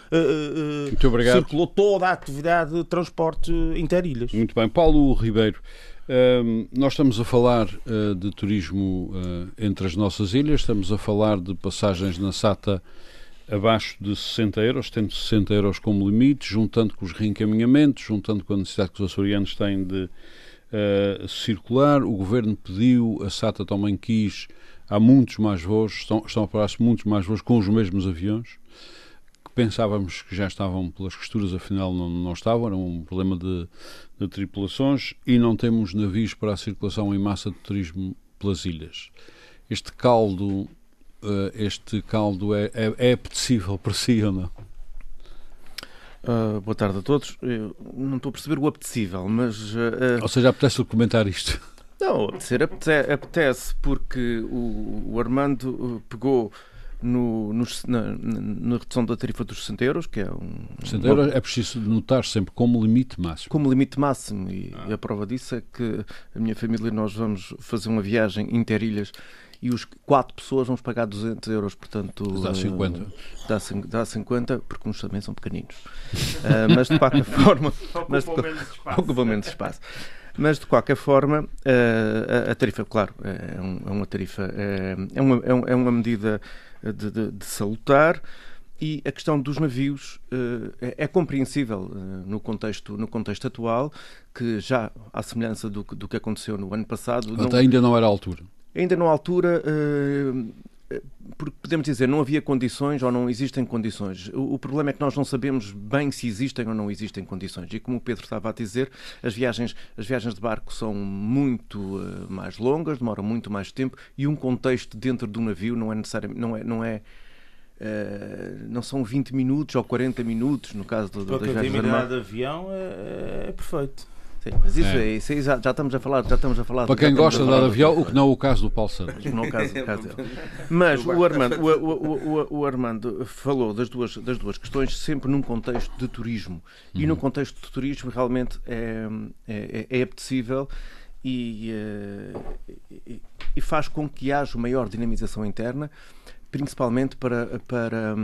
Muito obrigado. Circulou toda a atividade de transporte interilhas. Muito bem. Paulo Ribeiro, uh, nós estamos a falar uh, de turismo entre as nossas ilhas, estamos a falar de passagens na SATA abaixo de 60 euros, tendo 60 euros como limite, juntando com os reencaminhamentos, juntando com a necessidade que os açorianos têm de circular. O governo pediu, a SATA também quis há muitos mais voos, estão, estão a parar-se muitos mais voos com os mesmos aviões, que pensávamos que já estavam pelas costuras, afinal não, não estavam, era um problema de, de tripulações e não temos navios para a circulação em massa de turismo pelas ilhas. Este caldo, uh, este caldo é, é, é apetecível para si ou não? Uh, boa tarde a todos. Eu não estou a perceber o apetecível, mas. Uh, Ou seja, apetece-lhe comentar isto? Não, apetecer apetece, apetece porque o, o Armando uh, pegou no, no, na, na, redução da tarifa dos 60 euros, que é um. 60 euros é preciso notar sempre como limite máximo. Como limite máximo, e, ah. e, a prova disso é que a minha família e nós vamos fazer uma viagem interilhas e os quatro pessoas vamos pagar 200 euros, portanto. Dá 50. Uh, dá, dá 50, porque uns também são pequeninos. uh, mas de qualquer forma. mas de, ocupam menos espaço. Mas, de qualquer forma, eh, a, tarifa, claro, é, é uma tarifa, é, é, uma, é uma medida de, de, de salutar e a questão dos navios uh, é, é, compreensível uh, no, contexto, no contexto atual, que já à semelhança do, do que aconteceu no ano passado. Não, ainda não era a altura. Ainda não à altura, porque podemos dizer, não havia condições ou não existem condições. O, o, problema é que nós não sabemos bem se existem ou não existem condições. E como o Pedro estava a dizer, as viagens, as viagens de barco são muito uh, mais longas, demoram muito mais tempo e um contexto dentro do navio não é necessariamente, não é, não é Uh, não são 20 minutos ou 40 minutos no caso do, das viagens de avião é, é perfeito. Sim, mas isso, é. é isso já, já, estamos a falar, já estamos a falar. Para quem gosta de dar avião, o que não é o caso do Paulo Santos. Não é o caso, o caso dele. Mas o Armando, o, o, o, o, Armando falou das duas, das duas questões sempre num contexto de turismo. E no uhum. contexto de turismo realmente é, é, é apetecível e, eh, e, e faz com que haja maior dinamização interna, principalmente para, para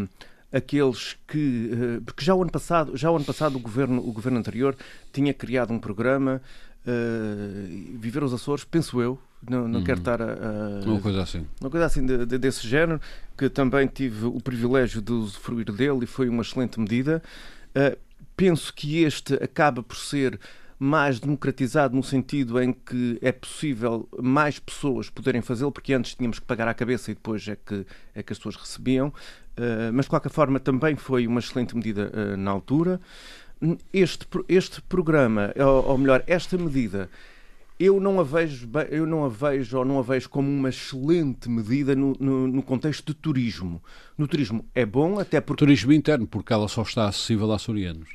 aqueles que eh, porque já o ano passado já o ano passado o governo o governo anterior tinha criado um programa uh, viver os Açores penso eu não, não uhum. quero estar a, a, uma coisa assim uma coisa assim de, de, desse género que também tive o privilégio de usufruir dele e foi uma excelente medida uh, penso que este acaba por ser mais democratizado no sentido em que é possível mais pessoas poderem fazê-lo, porque antes tínhamos que pagar à cabeça e depois é que, é que as pessoas recebiam. Uh, mas de qualquer forma também foi uma excelente medida uh, na altura. Este, este programa, ou, ou, melhor, esta medida, eu não a vejo, eu não a vejo ou não a vejo como uma excelente medida no, no, no contexto de turismo. No turismo é bom, até porque. Turismo interno, porque ela só está acessível a açorianos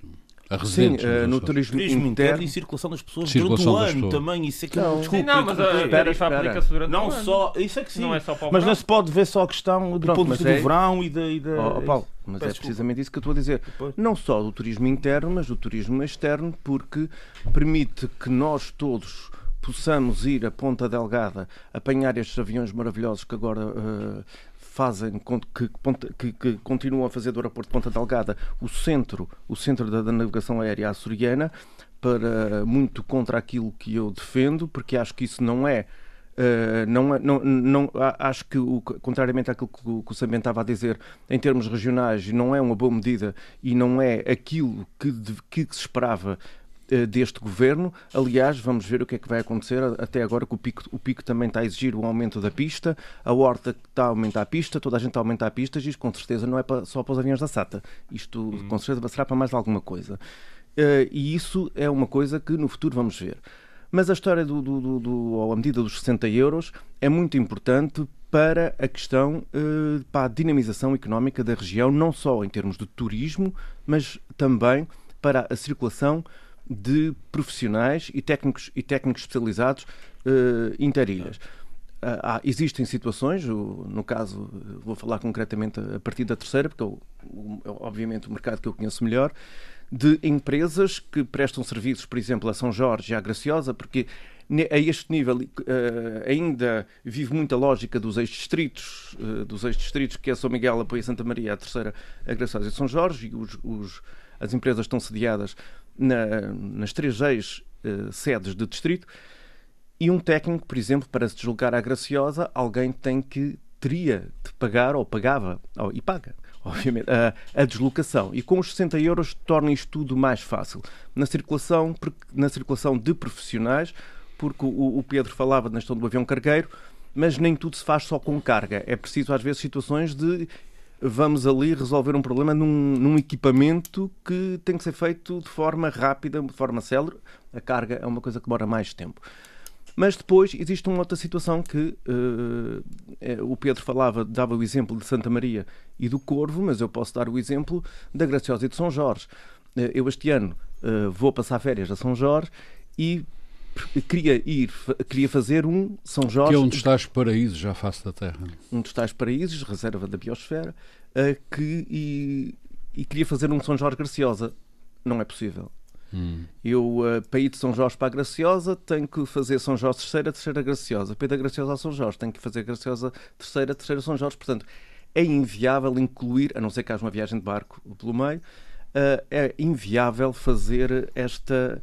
a residentes. Sim, uh, no turismo, turismo interno e circulação das pessoas circulação durante o ano também. Isso é que não, desculpa, sim, não mas a tarifa aplica-se durante não o ano. Só, isso é que sim. Não é só para o mas não se pode ver só a questão do Pronto, ponto de vista é... do verão e da. E da... Oh, oh, Paulo, mas Peço é precisamente desculpa. isso que eu estou a dizer. Depois. Não só do turismo interno, mas do turismo externo, porque permite que nós todos possamos ir a Ponta Delgada apanhar estes aviões maravilhosos que agora uh, fazem que, que, que, continuam a fazer do aeroporto de Ponta Delgada o centro, o centro da, da navegação aérea açoriana, para muito contra aquilo que eu defendo, porque acho que isso não é Uh, não, não, não, acho que, o, contrariamente àquilo que o, que o Samben estava a dizer, em termos regionais, não é uma boa medida e não é aquilo que, que se esperava deste governo. Aliás, vamos ver o que é que vai acontecer até agora que o Pico, o Pico também está a exigir o aumento da pista, a Horta está a aumentar a pista, toda a gente está a aumentar a pista, e isto com certeza não é só para os aviões da SATA. Isto uhum. com certeza será para mais alguma coisa. Uh, e isso é uma coisa que no futuro vamos ver. Mas a história do, do, do, do ou a medida dos 60 euros é muito importante para a questão uh, para a dinamização económica da região, não só em termos de turismo, mas também para a circulação de profissionais e técnicos, e técnicos especializados uh, interilhas. Uh, há, existem situações, no caso, vou falar concretamente a partir da terceira, porque eu, é obviamente o mercado que eu conheço melhor, de empresas que prestam serviços, por exemplo, a São Jorge e à Graciosa, porque a este nível uh, ainda vive muita lógica dos ex-distritos, uh, dos ex-distritos que é São Miguel apoia Santa Maria, a terceira a Graciosa e São Jorge, e os, os, as empresas estão sediadas na, nas três ex-sedes de distrito, e um técnico, por exemplo, para se deslocar à Graciosa, alguém tem que teria de pagar ou pagava, ou, e paga, obviamente, a, a, deslocação. E com os 60 euros torna isto tudo mais fácil. Na circulação, na circulação de profissionais, porque o, o Pedro falava na questão do avião cargueiro, mas nem tudo se faz só com carga. É preciso, às vezes, situações de vamos ali resolver um problema num, num, equipamento que tem que ser feito de forma rápida, de forma célere. A carga é uma coisa que demora mais tempo. Mas depois existe uma outra situação que uh, o Pedro falava, dava o exemplo de Santa Maria e do Corvo, mas eu posso dar o exemplo da Graciosa e de São Jorge. Uh, eu este ano uh, vou passar férias a São Jorge e queria ir, queria fazer um São Jorge. Que é um dos tais paraísos já face da Terra. Um dos tais paraísos, reserva da biosfera, que, e, e queria fazer um São Jorge Graciosa. Não é possível Hum. Eu, uh, para ir de São Jorge para a Graciosa, tenho que fazer São Jorge terceira, terceira Graciosa. Para ir da Graciosa a São Jorge, tenho que fazer Graciosa terceira, terceira São Jorge. Portanto, é inviável incluir, a não ser que haja uma viagem de barco pelo meio, uh, é inviável fazer esta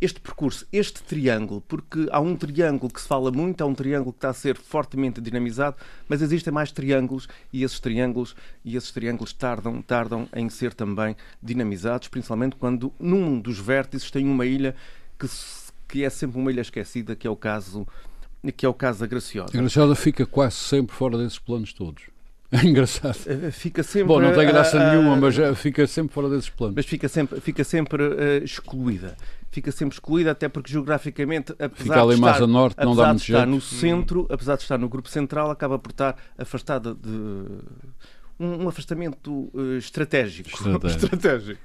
este percurso, este triângulo, porque há um triângulo que se fala muito, há um triângulo que está a ser fortemente dinamizado, mas existem mais triângulos e esses triângulos e esses triângulos tardam, tardam em ser também dinamizados, principalmente quando num dos vértices tem uma ilha que, que é sempre uma ilha esquecida, que é o caso que é o caso da Graciosa. A Graciosa fica quase sempre fora desses planos todos. É engraçado. Eh, fica sempre. Bom, não tem graça nenhuma, mas fica sempre fora desses planos. Mas fica sempre, fica sempre uh, excluída fica sempre excluída, até porque geograficamente, apesar de estar, a norte, não dá muito de estar jeito. no centro, apesar de estar no grupo central, acaba por estar afastada de um, um afastamento uh, estratégico. Estratégico. estratégico.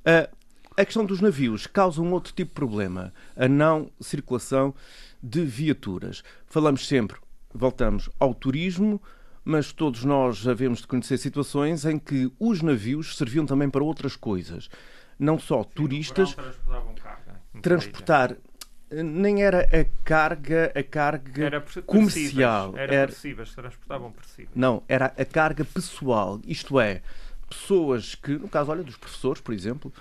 Uh, a questão dos navios causa um outro tipo de problema, a não circulação de viaturas. Falamos sempre, voltamos ao turismo, mas todos nós havemos de conhecer situações em que os navios serviam também para outras coisas não só turistas, transportar nem era a carga, a carga era comercial. Era, era transportavam. Não, era a carga pessoal. Isto é, pessoas que, no caso, olha, dos professores, por exemplo,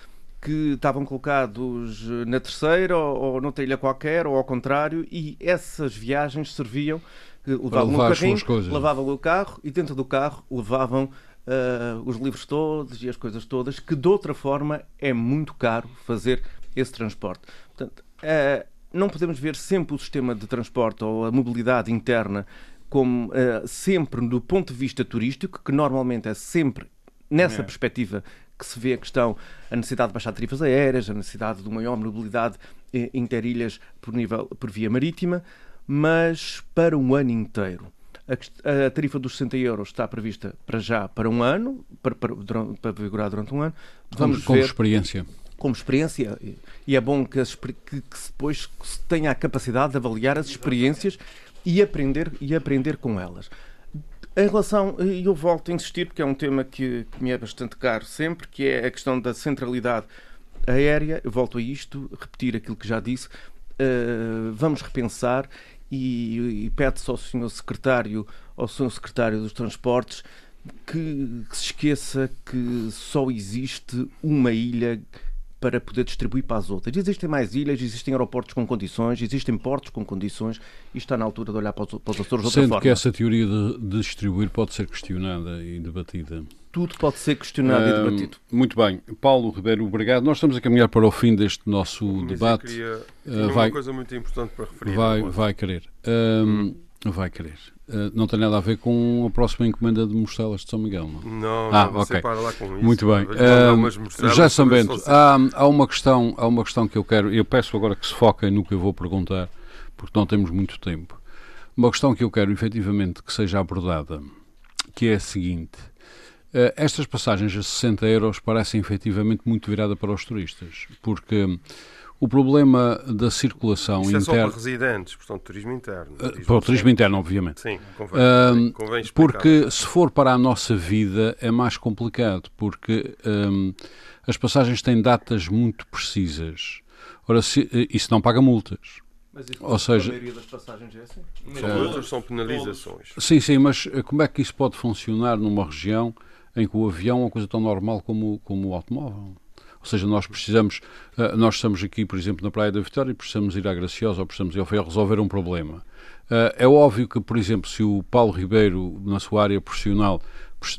que estavam colocados na terceira ou, ou noutra ilha qualquer, ou ao contrário, e essas viagens serviam, levavam o carrinho, levavam o carro e dentro do carro levavam uh, os livros todos e as coisas todas, que de outra forma é muito caro fazer esse transporte. Portanto, uh, não podemos ver sempre o sistema de transporte ou a mobilidade interna como uh, sempre do ponto de vista turístico, que normalmente é sempre nessa é. perspectiva que se vê a questão, a necessidade de baixar tarifas aéreas, a necessidade de uma maior mobilidade interilhas por, nível, por via marítima, mas para um ano inteiro. A, a, tarifa dos 60 euros está prevista para já para um ano, para, para, para vigorar durante um ano. Vamos como, ver, experiência. Como experiência. E é bom que, as, que, que depois se tenha a capacidade de avaliar as experiências e aprender, e aprender com elas. Em relação, e eu volto a insistir, porque é um tema que, que, me é bastante caro sempre, que é a questão da centralidade aérea. Eu volto a isto, repetir aquilo que já disse. Uh, vamos repensar e, e pede-se ao senhor secretário, ao senhor secretário dos Transportes, que, que se esqueça que só existe uma ilha para poder distribuir para as outras. Existem mais ilhas, existem aeroportos com condições, existem portos com condições e está na altura de olhar para os, para os Açores de outra Sendo forma. que essa teoria de, de, distribuir pode ser questionada e debatida. Tudo pode ser questionado uh, e debatido. Muito bem. Paulo Ribeiro, obrigado. Nós estamos a caminhar para o fim deste nosso Mas debate. Eu queria, uh, vai, uma coisa muito importante para referir. Vai, vai querer. hum. Vai querer. Uh, não tem nada a ver com a próxima encomenda de mostelas de São Miguel, não? Não, ah, não okay. lá com isso. Muito bem. Uh, já São Bento, há, há, uma questão, há uma questão que eu quero, eu peço agora que se foquem no que eu vou perguntar, porque não temos muito tempo. Uma questão que eu quero efetivamente que seja abordada, que é a seguinte. Uh, estas passagens a 60 euros parecem efetivamente muito virada para os turistas, porque o problema da circulação Isso interna. É só para residentes, portanto, turismo interno. Turismo para o turismo interno, obviamente. Sim, convém, uh, convém Porque se for para a nossa vida é mais complicado, porque um, as passagens têm datas muito precisas. Ora, se, isso não paga multas. Mas isso, Ou seja, a maioria das passagens é assim. São multas, são penalizações. Sim, sim, mas eh, como é que isso pode funcionar numa região em que o avião é uma coisa tão normal como, como o automóvel? Ou seja, nós precisamos, eh, nós estamos aqui, por exemplo, na Praia da Vitória e precisamos ir à Graciosa ou precisamos ir ao Feio resolver um problema. Eh, É óbvio que, por exemplo, se o Paulo Ribeiro, na sua área profissional,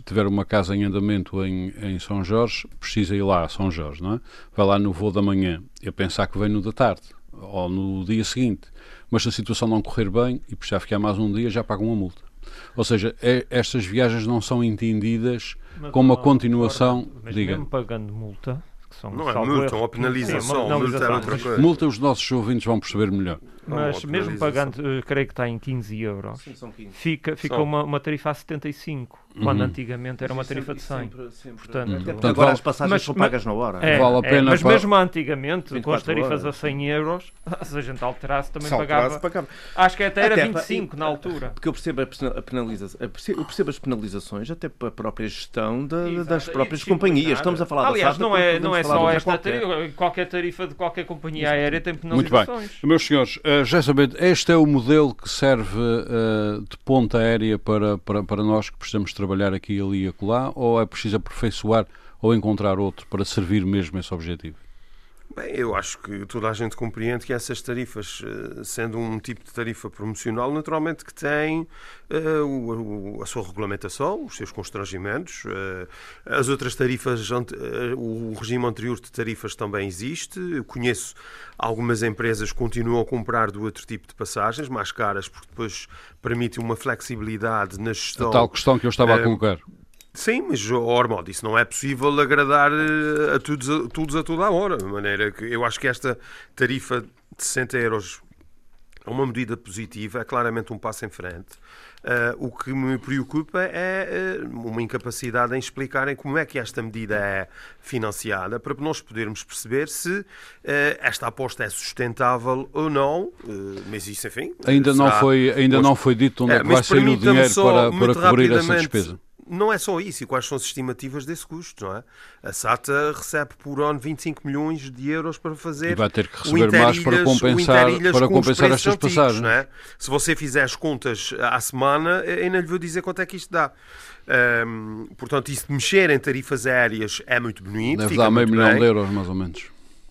tiver uma casa em andamento em, em São Jorge, precisa ir lá a São Jorge, não é? Vai lá no voo da manhã e a pensar que vem no da tarde ou no dia seguinte. Mas se a situação não correr bem e precisar ficar mais um dia, já paga uma multa. Ou seja, é- estas viagens não são entendidas Mas como não, continuação. Mas Diga. mesmo pagando multa, são Não é multa, erro, é uma penalização. sim, uma Multa é penalização, outra coisa. Multa, os nossos ouvintes vão perceber melhor. Mas mesmo pagando, eh, creio que está em 15 euros, Sim, são 15. fica, fica São. uma, uma tarifa a 75, quando Uhum. antigamente era uma tarifa de 100. Sempre, sempre. Portanto, Até porque Portanto, agora as passagens mas- são pagas na hora. É, Vale a é, pena mas para- mesmo antigamente, com as 24 tarifas horas. a 100 euros, se a gente alterasse também pagava. pagava. Acho que até era Até, 25 na altura. Porque eu percebo a pena- a penalização, eu percebo, as penalizações até para a própria gestão da- das próprias companhias. Estamos a falar Aliás, da SATA, não é, não é só esta qualquer. tarifa, qualquer tarifa de qualquer companhia aérea tem Muito bem. penalizações. Meus senhores, uh, este é o modelo que serve uh, de ponta aérea para, para, para nós que precisamos trabalhar aqui, ali e acolá, ou é preciso aperfeiçoar ou encontrar outro para servir mesmo esse objetivo? Bem, eu acho que toda a gente compreende que essas tarifas, eh, sendo um tipo de tarifa promocional, naturalmente que tem eh, a sua regulamentação, os seus constrangimentos. eh, as outras tarifas, o regime anterior de tarifas também existe. Eu conheço algumas empresas que continuam a comprar do outro tipo de passagens, mais caras, porque depois permite uma flexibilidade na A gestão. tal questão que eu estava a colocar. Sim, mas, Ormond, isso não é possível agradar eh, a todos a, todos a toda a hora. De maneira que eu acho que esta tarifa de 60 euros é uma medida positiva, é claramente um passo em frente. Eh, o que me preocupa é eh, uma incapacidade em explicarem como é que esta medida é financiada para nós podermos perceber se eh, esta aposta é sustentável ou não. Mas isso, enfim. Ainda não será- foi, ainda não foi dito onde é, é, que vai sair o dinheiro para, para cobrir essa despesa. Não é só isso, e quais são as estimativas desse custo, não é? A SATA recebe por ano 25 milhões de euros para fazer E vai ter que receber mais para compensar, para compensar preços estas antigos, passagens. é? Se você fizer as contas à semana, eu ainda lhe vou dizer quanto é que isto dá. Ahm, portanto, isso de mexer em tarifas aéreas é muito bonito. Deve dar meio milhão bem. de euros, mais ou menos.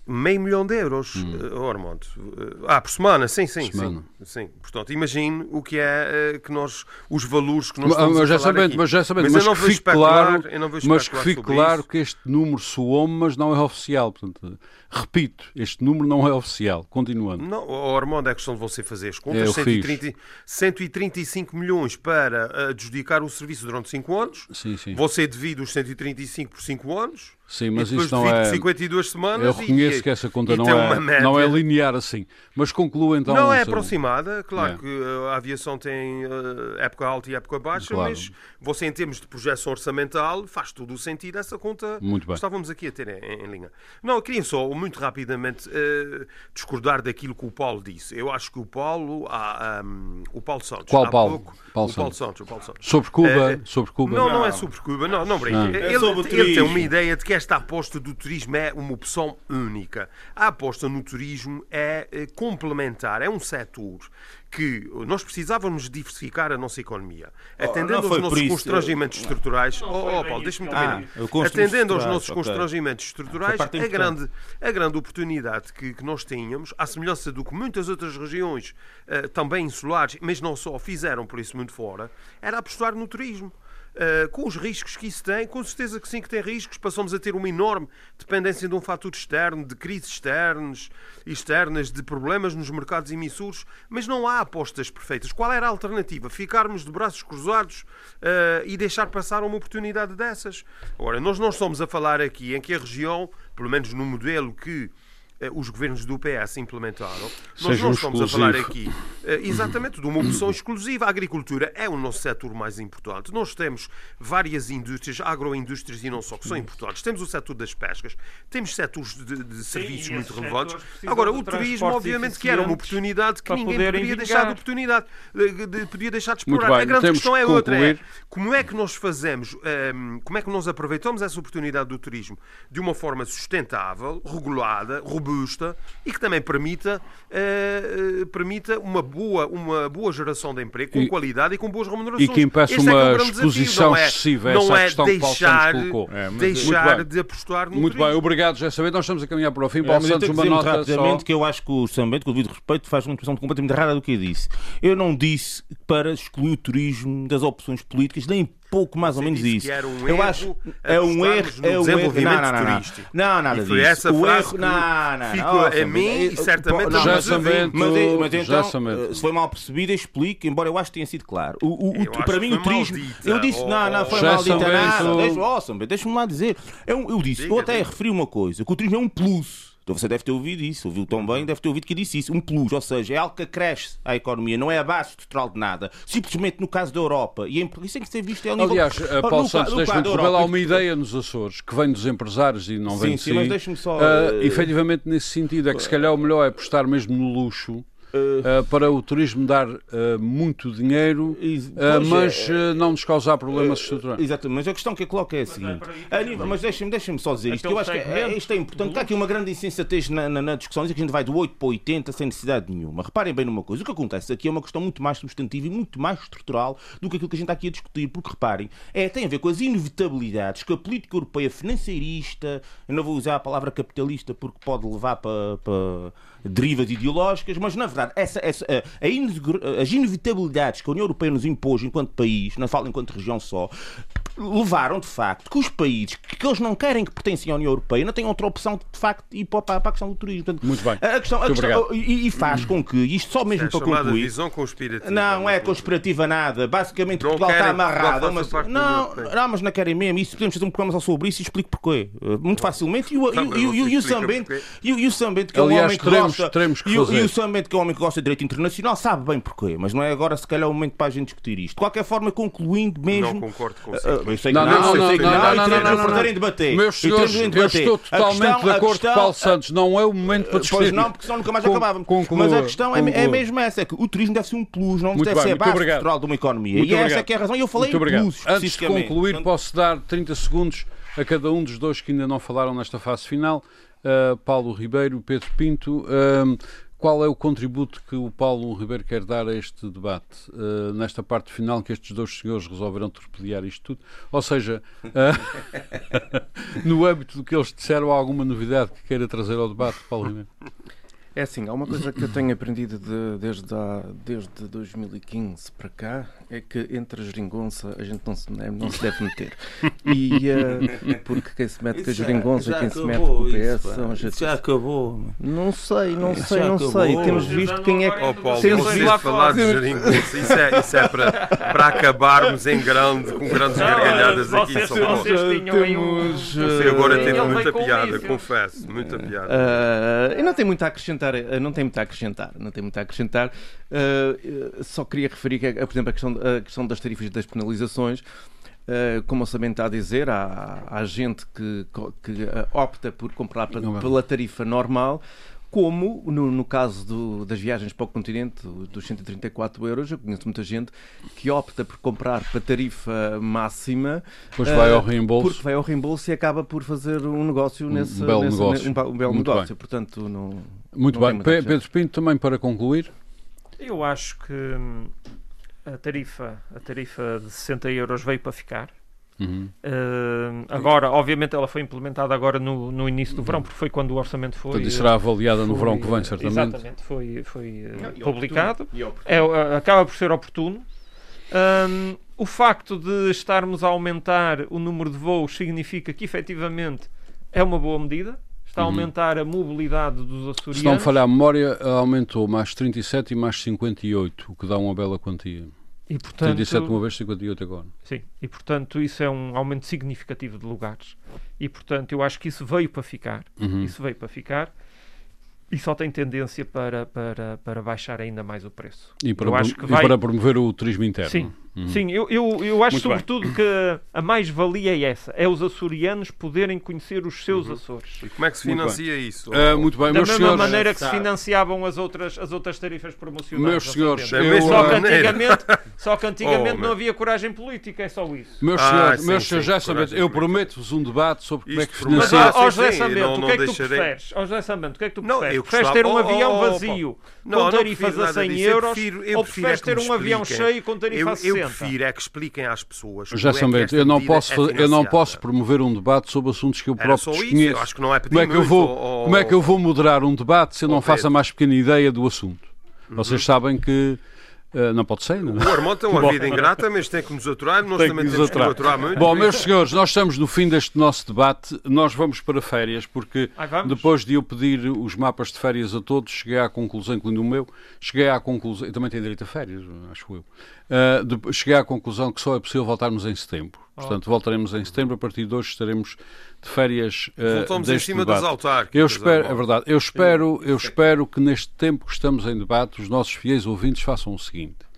Meio milhão de euros, Hum. eh, oh, Armando. Eh, Ah, por semana, sim, sim, Semana. sim, sim. Portanto, imagine o que é eh, que nós, os valores que nós Mas, estamos mas já sabendo, mas já sabendo, Mas mas, eu não que fique claro, mas que fique claro isso. que este número soou, mas não é oficial. Portanto, repito, este número não é oficial. Continuando. Não, oh, Armando, é questão de você fazer as É, contas. fiz. 130, 135 milhões para adjudicar o serviço durante 5 anos. Sim, sim. Você divide os 135 por 5 anos. Sim, mas e depois isso não divide é. por 52 semanas. Eu e- reconheço que essa conta e não é, média. não é linear assim. Mas conclua então. não é seu- aproximada, claro É. que uh, a aviação tem uh, época alta e época baixa, Claro. mas você, em termos de projeção orçamental, faz todo o sentido essa conta Muito bem. que estávamos aqui a ter em, em linha. Não, eu queria só, muito rapidamente, uh, discordar daquilo que o Paulo disse. Eu acho que o Paulo, há, um, o Paulo Santos, Qual há Paulo? pouco, Paulo o Paulo Santos, o Paulo Santos. Sobre Cuba, Eh, sobre Cuba. Não, não é sobre Cuba, não, não brinque. Ah. Ele, É sobre o ele tem uma ideia de que esta aposta do turismo é uma opção única. A aposta no turismo é eh, complementar, é um setor que nós precisávamos diversificar a nossa economia. Atendendo não aos nossos constrangimentos estruturais. Não Oh, oh, Paulo, deixa-me Ah, terminar. eu construo Atendendo aos estruturais, nossos ok. constrangimentos estruturais, a importante. grande, a grande oportunidade que, que nós tínhamos, à semelhança do que muitas outras regiões, eh, também insulares, mas não só, fizeram por isso muito fora, era apostar no turismo. Uh, com os riscos que isso tem, com certeza que sim que tem riscos, passamos a ter uma enorme dependência de um fator externo, de crises externas, externas, de problemas nos mercados emissores, mas não há apostas perfeitas. Qual era a alternativa? Ficarmos de braços cruzados uh, e deixar passar uma oportunidade dessas? Ora, nós não estamos a falar aqui em que a região, pelo menos no modelo que eh, os governos do PS implementaram. Nós Seja não um estamos a falar exclusivo. aqui exatamente, de uma opção exclusiva. A agricultura é o nosso setor mais importante. Nós temos várias indústrias, agroindústrias e não só, que são importantes. Temos o setor das pescas, temos setores de, de serviços Sim, muito relevantes. Agora, o turismo, obviamente, que era uma oportunidade que ninguém poderia deixar de oportunidade, de, de, podia deixar de explorar. Bem, a grande questão é outra. É, como é que nós fazemos, um, ehm, como é que nós aproveitamos essa oportunidade do turismo de uma forma sustentável, regulada, robusta e que também permita, uh, permita uma, boa, uma boa geração de emprego com e, qualidade e com boas remunerações. E que impeça uma é, é exposição excessiva não é, não é deixar, deixar de apostar no Muito turismo. bem, obrigado, já saber. Nós estamos a caminhar para o fim. Paulo é, Santos, uma nota rapidamente só... que eu acho que o Sambento, com o devido respeito, faz uma expressão completamente errada do que eu disse. Eu não disse para excluir o turismo das opções políticas, nem pouco mais ou menos isso. Um eu acho é um erro, é um erro. Não, não, não, não, nada disso. Essa o erro, não, não, ficou a mim e certamente já sabendo, mas, mas então, se foi mal percebido, explico, embora eu acho que tenha sido claro. O, o, o para mim o turismo, eu disse, não, não foi mal dita nada. Deixa-me lá dizer. Eu, eu disse, eu até referi uma coisa, que o turismo é um plus. Então você deve ter ouvido isso, ouviu tão bem, deve ter ouvido que disse isso. Um plus, ou seja, é algo que acresce à economia, não é a base estrutural de nada. Simplesmente no caso da Europa, e em, isso tem que ser visto. É nível, Aliás, nível, Paulo no, Santos, deixa-me revelar uma ideia nos Açores, que vem dos empresários e não vem sim, de si. Sim, mas deixa-me só... Uh, efetivamente, nesse sentido, é que se calhar o melhor é apostar mesmo no luxo uh, para o turismo dar uh, muito dinheiro, uh, mas é, não nos causar problemas estruturais. Exatamente, mas a questão que eu coloco é a seguinte: nível, mas deixem-me deixem só dizer isto, eu acho que é, isto é importante. Está aqui uma grande insensatez na, na, na discussão, diz que a gente vai do 8 para 80 sem necessidade nenhuma. Reparem bem numa coisa: o que acontece aqui é uma questão muito mais substantiva e muito mais estrutural do que aquilo que a gente está aqui a discutir, porque reparem, é, tem a ver com as inevitabilidades que a política europeia financeirista, eu não vou usar a palavra capitalista porque pode levar para, para derivas ideológicas, mas na verdade essa, essa, a, a, as inevitabilidades que a União Europeia nos impôs enquanto país, não falo enquanto região só, levaram de facto que os países que eles não querem que pertencem à União Europeia não tenham outra opção de facto ir para, para a questão do turismo. Portanto, Muito bem. A questão, a questão e, e, faz com que isto só mesmo é para concluir. visão conspirativa. Não, é conspirativa nada. Basicamente não Portugal está amarrado. Mas, não, não, mas não querem mesmo. Isso podemos fazer um programa só sobre isso e explico porquê. Muito facilmente. E o, e, e, o Sambento, e, o Sambento, que é um homem que gosta. E o Sambento, que é um homem que gosta de direito internacional, sabe bem porquê. Mas não é agora, se calhar, o momento para a gente discutir isto. De qualquer forma, concluindo mesmo. Não concordo com isso. Uh, eu sei que não, não, não, não, não, não, não, não, debater. Meus senhores, eu estou totalmente de acordo com Paulo Santos. Não é o momento para discutir. Pois não, porque senão nunca mais acabávamos. Mas a questão é mesmo essa, é que o turismo deve ser um plus, não deve ser a base estrutural de uma economia. E essa é que é a razão. E eu falei em plus, Antes de concluir, posso dar 30 segundos a cada um dos dois que ainda não falaram nesta fase final. Paulo Ribeiro, Pedro Pinto. Qual é o contributo que o Paulo Ribeiro quer dar a este debate, uh, nesta parte final que estes dois senhores resolveram torpedear isto tudo? Ou seja, uh, no âmbito do que eles disseram, há alguma novidade que queira trazer ao debate, Paulo Ribeiro? É assim, há uma coisa que eu tenho aprendido de, desde, a, desde 2015 para cá, é que entre a geringonça a gente não se, não se deve meter. E, uh, porque quem se mete com a geringonça e quem se mete com o PS são já, já acabou. Não sei, não sei, não sei. Temos visto quem é que... Oh, Paulo, temos visto falar de geringonça. Isso é, isso é para, para acabarmos em grande, com grandes gargalhadas aqui em São Paulo. Temos... Você agora teve muita piada, confesso. Muita piada. Uh, e não tem muito a acrescentar acrescentar, eh, não tem muito a acrescentar, não tem muito a acrescentar. Uh, só queria referir que, por exemplo, a questão, a questão das tarifas e das penalizações. Como o Sabendo está a dizer, há, há gente que, que opta por comprar pela tarifa normal, como no, no caso do, das viagens para o continente, dos 134 euros, eu conheço muita gente que opta por comprar para tarifa máxima. Depois uh, vai ao reembolso. Porque vai ao reembolso e acaba por fazer um negócio nesse. Um belo nesse, negócio. Um, um belo Muito negócio. Bem. Portanto, não. Muito não bem. Pedro Pinto, também para concluir. Eu acho que hum, a tarifa, a tarifa de 60 euros veio para ficar. Uhum. Uh, agora, obviamente, ela foi implementada agora no, no início do verão, porque foi quando o orçamento foi. Portanto, será avaliada no foi, verão que vem, certamente. Exatamente, foi, foi uh, publicado. É, uh, acaba por ser oportuno. Um, o facto de estarmos a aumentar o número de voos significa que efetivamente é uma boa medida. Está a uhum. aumentar a mobilidade dos açorianos. Se não falhar a memória, aumentou mais 37 e mais 58, o que dá uma bela quantia. E, portanto, 37 uma vez, 58 agora. Sim, e portanto isso é um aumento significativo de lugares. E portanto eu acho que isso veio para ficar. Uhum. Isso veio para ficar. e só tem tendência para, para, para baixar ainda mais o preço. E para, vai... e para promover o turismo interno. Sim, Uhum. Sim, eu, eu, eu acho muito sobretudo bem. que a mais-valia é essa: é os açorianos poderem conhecer os seus uhum. Açores. E como é que se financia isso? Uh, muito bem, da meus mesma senhores, maneira que se financiavam as outras, as outras tarifas promocionais. Meus senhores, eu, só, que antigamente, só que antigamente oh, não havia coragem política, é só isso. Meus senhores, ah, meus senhores já sabem, eu prometo-vos um debate sobre como é que financia. Mas, ó, José Sambento, o que é que tu preferes? Ó, José Sambento, o que é que tu preferes? Preferes ter um avião vazio com tarifas a 100 euros ou preferes ter um avião cheio com tarifa a 60? Eu prefiro é que expliquem às pessoas. Já é eu não posso, é eu não posso promover um debate sobre assuntos que eu próprio desconheço. acho que não é como é que eu vou, como é que eu vou moderar um debate se eu não faço a mais pequena ideia do assunto? Uhum. Vocês sabem que Uh, não pode ser, não é? O Armando tem uma vida ingrata, mas tem que nos aturar, nós tem também que temos aturar. que aturar muito. Bom, meus senhores, nós estamos no fim deste nosso debate, nós vamos para férias, porque depois de eu pedir os mapas de férias a todos, cheguei à conclusão, incluindo o meu, cheguei à conclusão, eu também tenho direito a férias, acho eu, uh, de, cheguei à conclusão que só é possível voltarmos em setembro. Portanto, voltaremos em setembro, a partir de hoje estaremos de férias uh, Voltamos em cima debate. das autárquicas. Eu espero, é verdade, eu espero, eu espero que neste tempo que estamos em debate, os nossos fiéis ouvintes façam o seguinte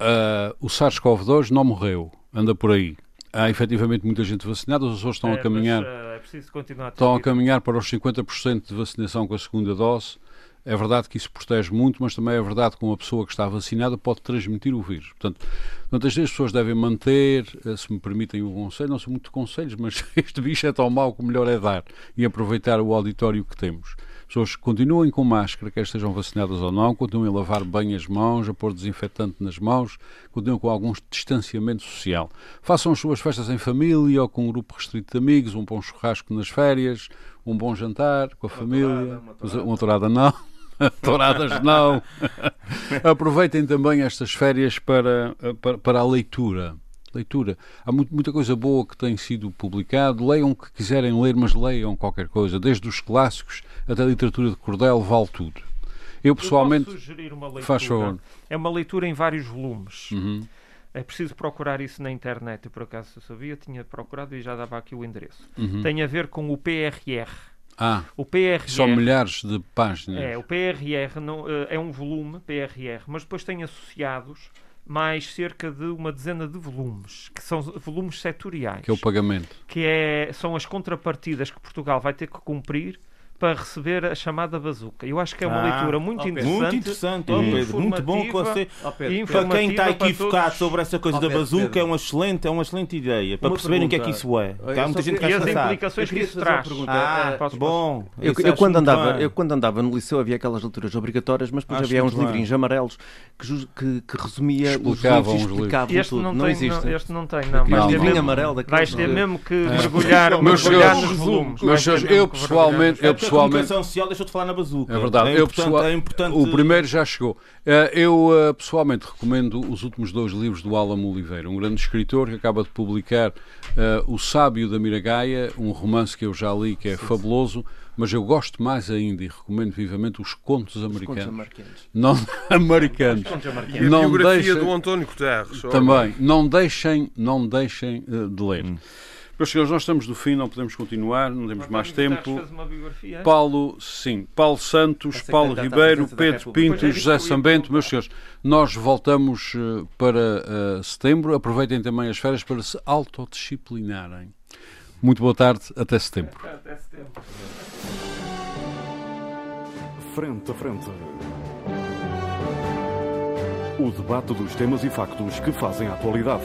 uh, o SARS-CoV-2 não morreu, anda por aí. Há efetivamente muita gente vacinada, os Açores estão é, a caminhar, mas, uh, é a estão a caminhar para os 50% de vacinação com a segunda dose. É verdade que isso protege muito, mas também é verdade que uma pessoa que está vacinada pode transmitir o vírus. Portanto, muitas vezes as pessoas devem manter, eh, se me permitem o conselho, não são muito conselhos, mas este bicho é tão mau que o melhor é dar e aproveitar o auditório que temos pessoas continuem com máscara, quer estejam vacinadas ou não, continuem a lavar bem as mãos, a pôr desinfetante nas mãos, continuem com algum distanciamento social. Façam as suas festas em família ou com um grupo restrito de amigos, um bom churrasco nas férias, um bom jantar com a uma família, uma tourada não. Touradas não. Aproveitem também estas férias para, para, para a leitura leitura. Há muito, muita coisa boa que tem sido publicado. Leiam o que quiserem ler, mas leiam qualquer coisa. Desde os clássicos até a literatura de cordel, vale tudo. Eu pessoalmente. Eu sugerir uma leitura. Faz favor. É uma leitura em vários volumes. Uhum. É preciso procurar isso na internet. Eu, por acaso, eu sabia, tinha procurado e já dava aqui o endereço. Uhum. Tem a ver com o PRR. Ah, o PRR, são milhares de páginas. É, o PRR não, eh, é um volume, PRR, mas depois tem associados mais cerca de uma dezena de volumes, que são volumes setoriais. Que é o pagamento. Que é, são as contrapartidas que Portugal vai ter que cumprir para receber a chamada bazuca. Eu acho que é uma ah, leitura muito interessante. Muito interessante, oh, Pedro. Muito bom que você. Oh, Pedro, para quem está equivocado todos... sobre essa coisa oh, Pedro, da bazuca, Pedro. é uma excelente, é uma excelente ideia. Para uma perceberem o que é que isso é. há muita gente que E as implicações que isso traz. Ah, ah bom. Eu, eu, quando andava, eu quando andava no liceu havia aquelas leituras obrigatórias, mas depois acho havia uns livrinhos amarelos que, que, que resumia explicavam os livros. Explicavam este tudo. Não, não existe. Este não tem, não. Ter mesmo amarelo Vais ter mesmo que mergulhar nos volumes. Eu pessoalmente social deixou de falar na bazuca. É verdade. É importante, pessoal, é importante... O primeiro já chegou. Eh, eu eh, pessoalmente recomendo os últimos dois livros do Álamo Oliveira, um grande escritor que acaba de publicar uh, O Sábio da Miragaia, um romance que eu já li que é sim, fabuloso. Sim mas eu gosto mais ainda e recomendo vivamente os contos americanos. Os contos não americanos. Contos americanos. E a não biografia deixem, do António Guterres. Também. Não deixem, não deixem de ler. Hum. Meus senhores, nós estamos do fim, não podemos continuar, não temos mais tempo. Paulo, sim, Paulo Santos, Paulo Ribeiro, Pedro Pinto e José Sambento, meus senhores, nós voltamos uh, para uh, setembro. Aproveitem também as férias para se autodisciplinarem. Muito boa tarde, até setembro. Até setembro. Frente a frente. O debate dos temas e factos que fazem a atualidade.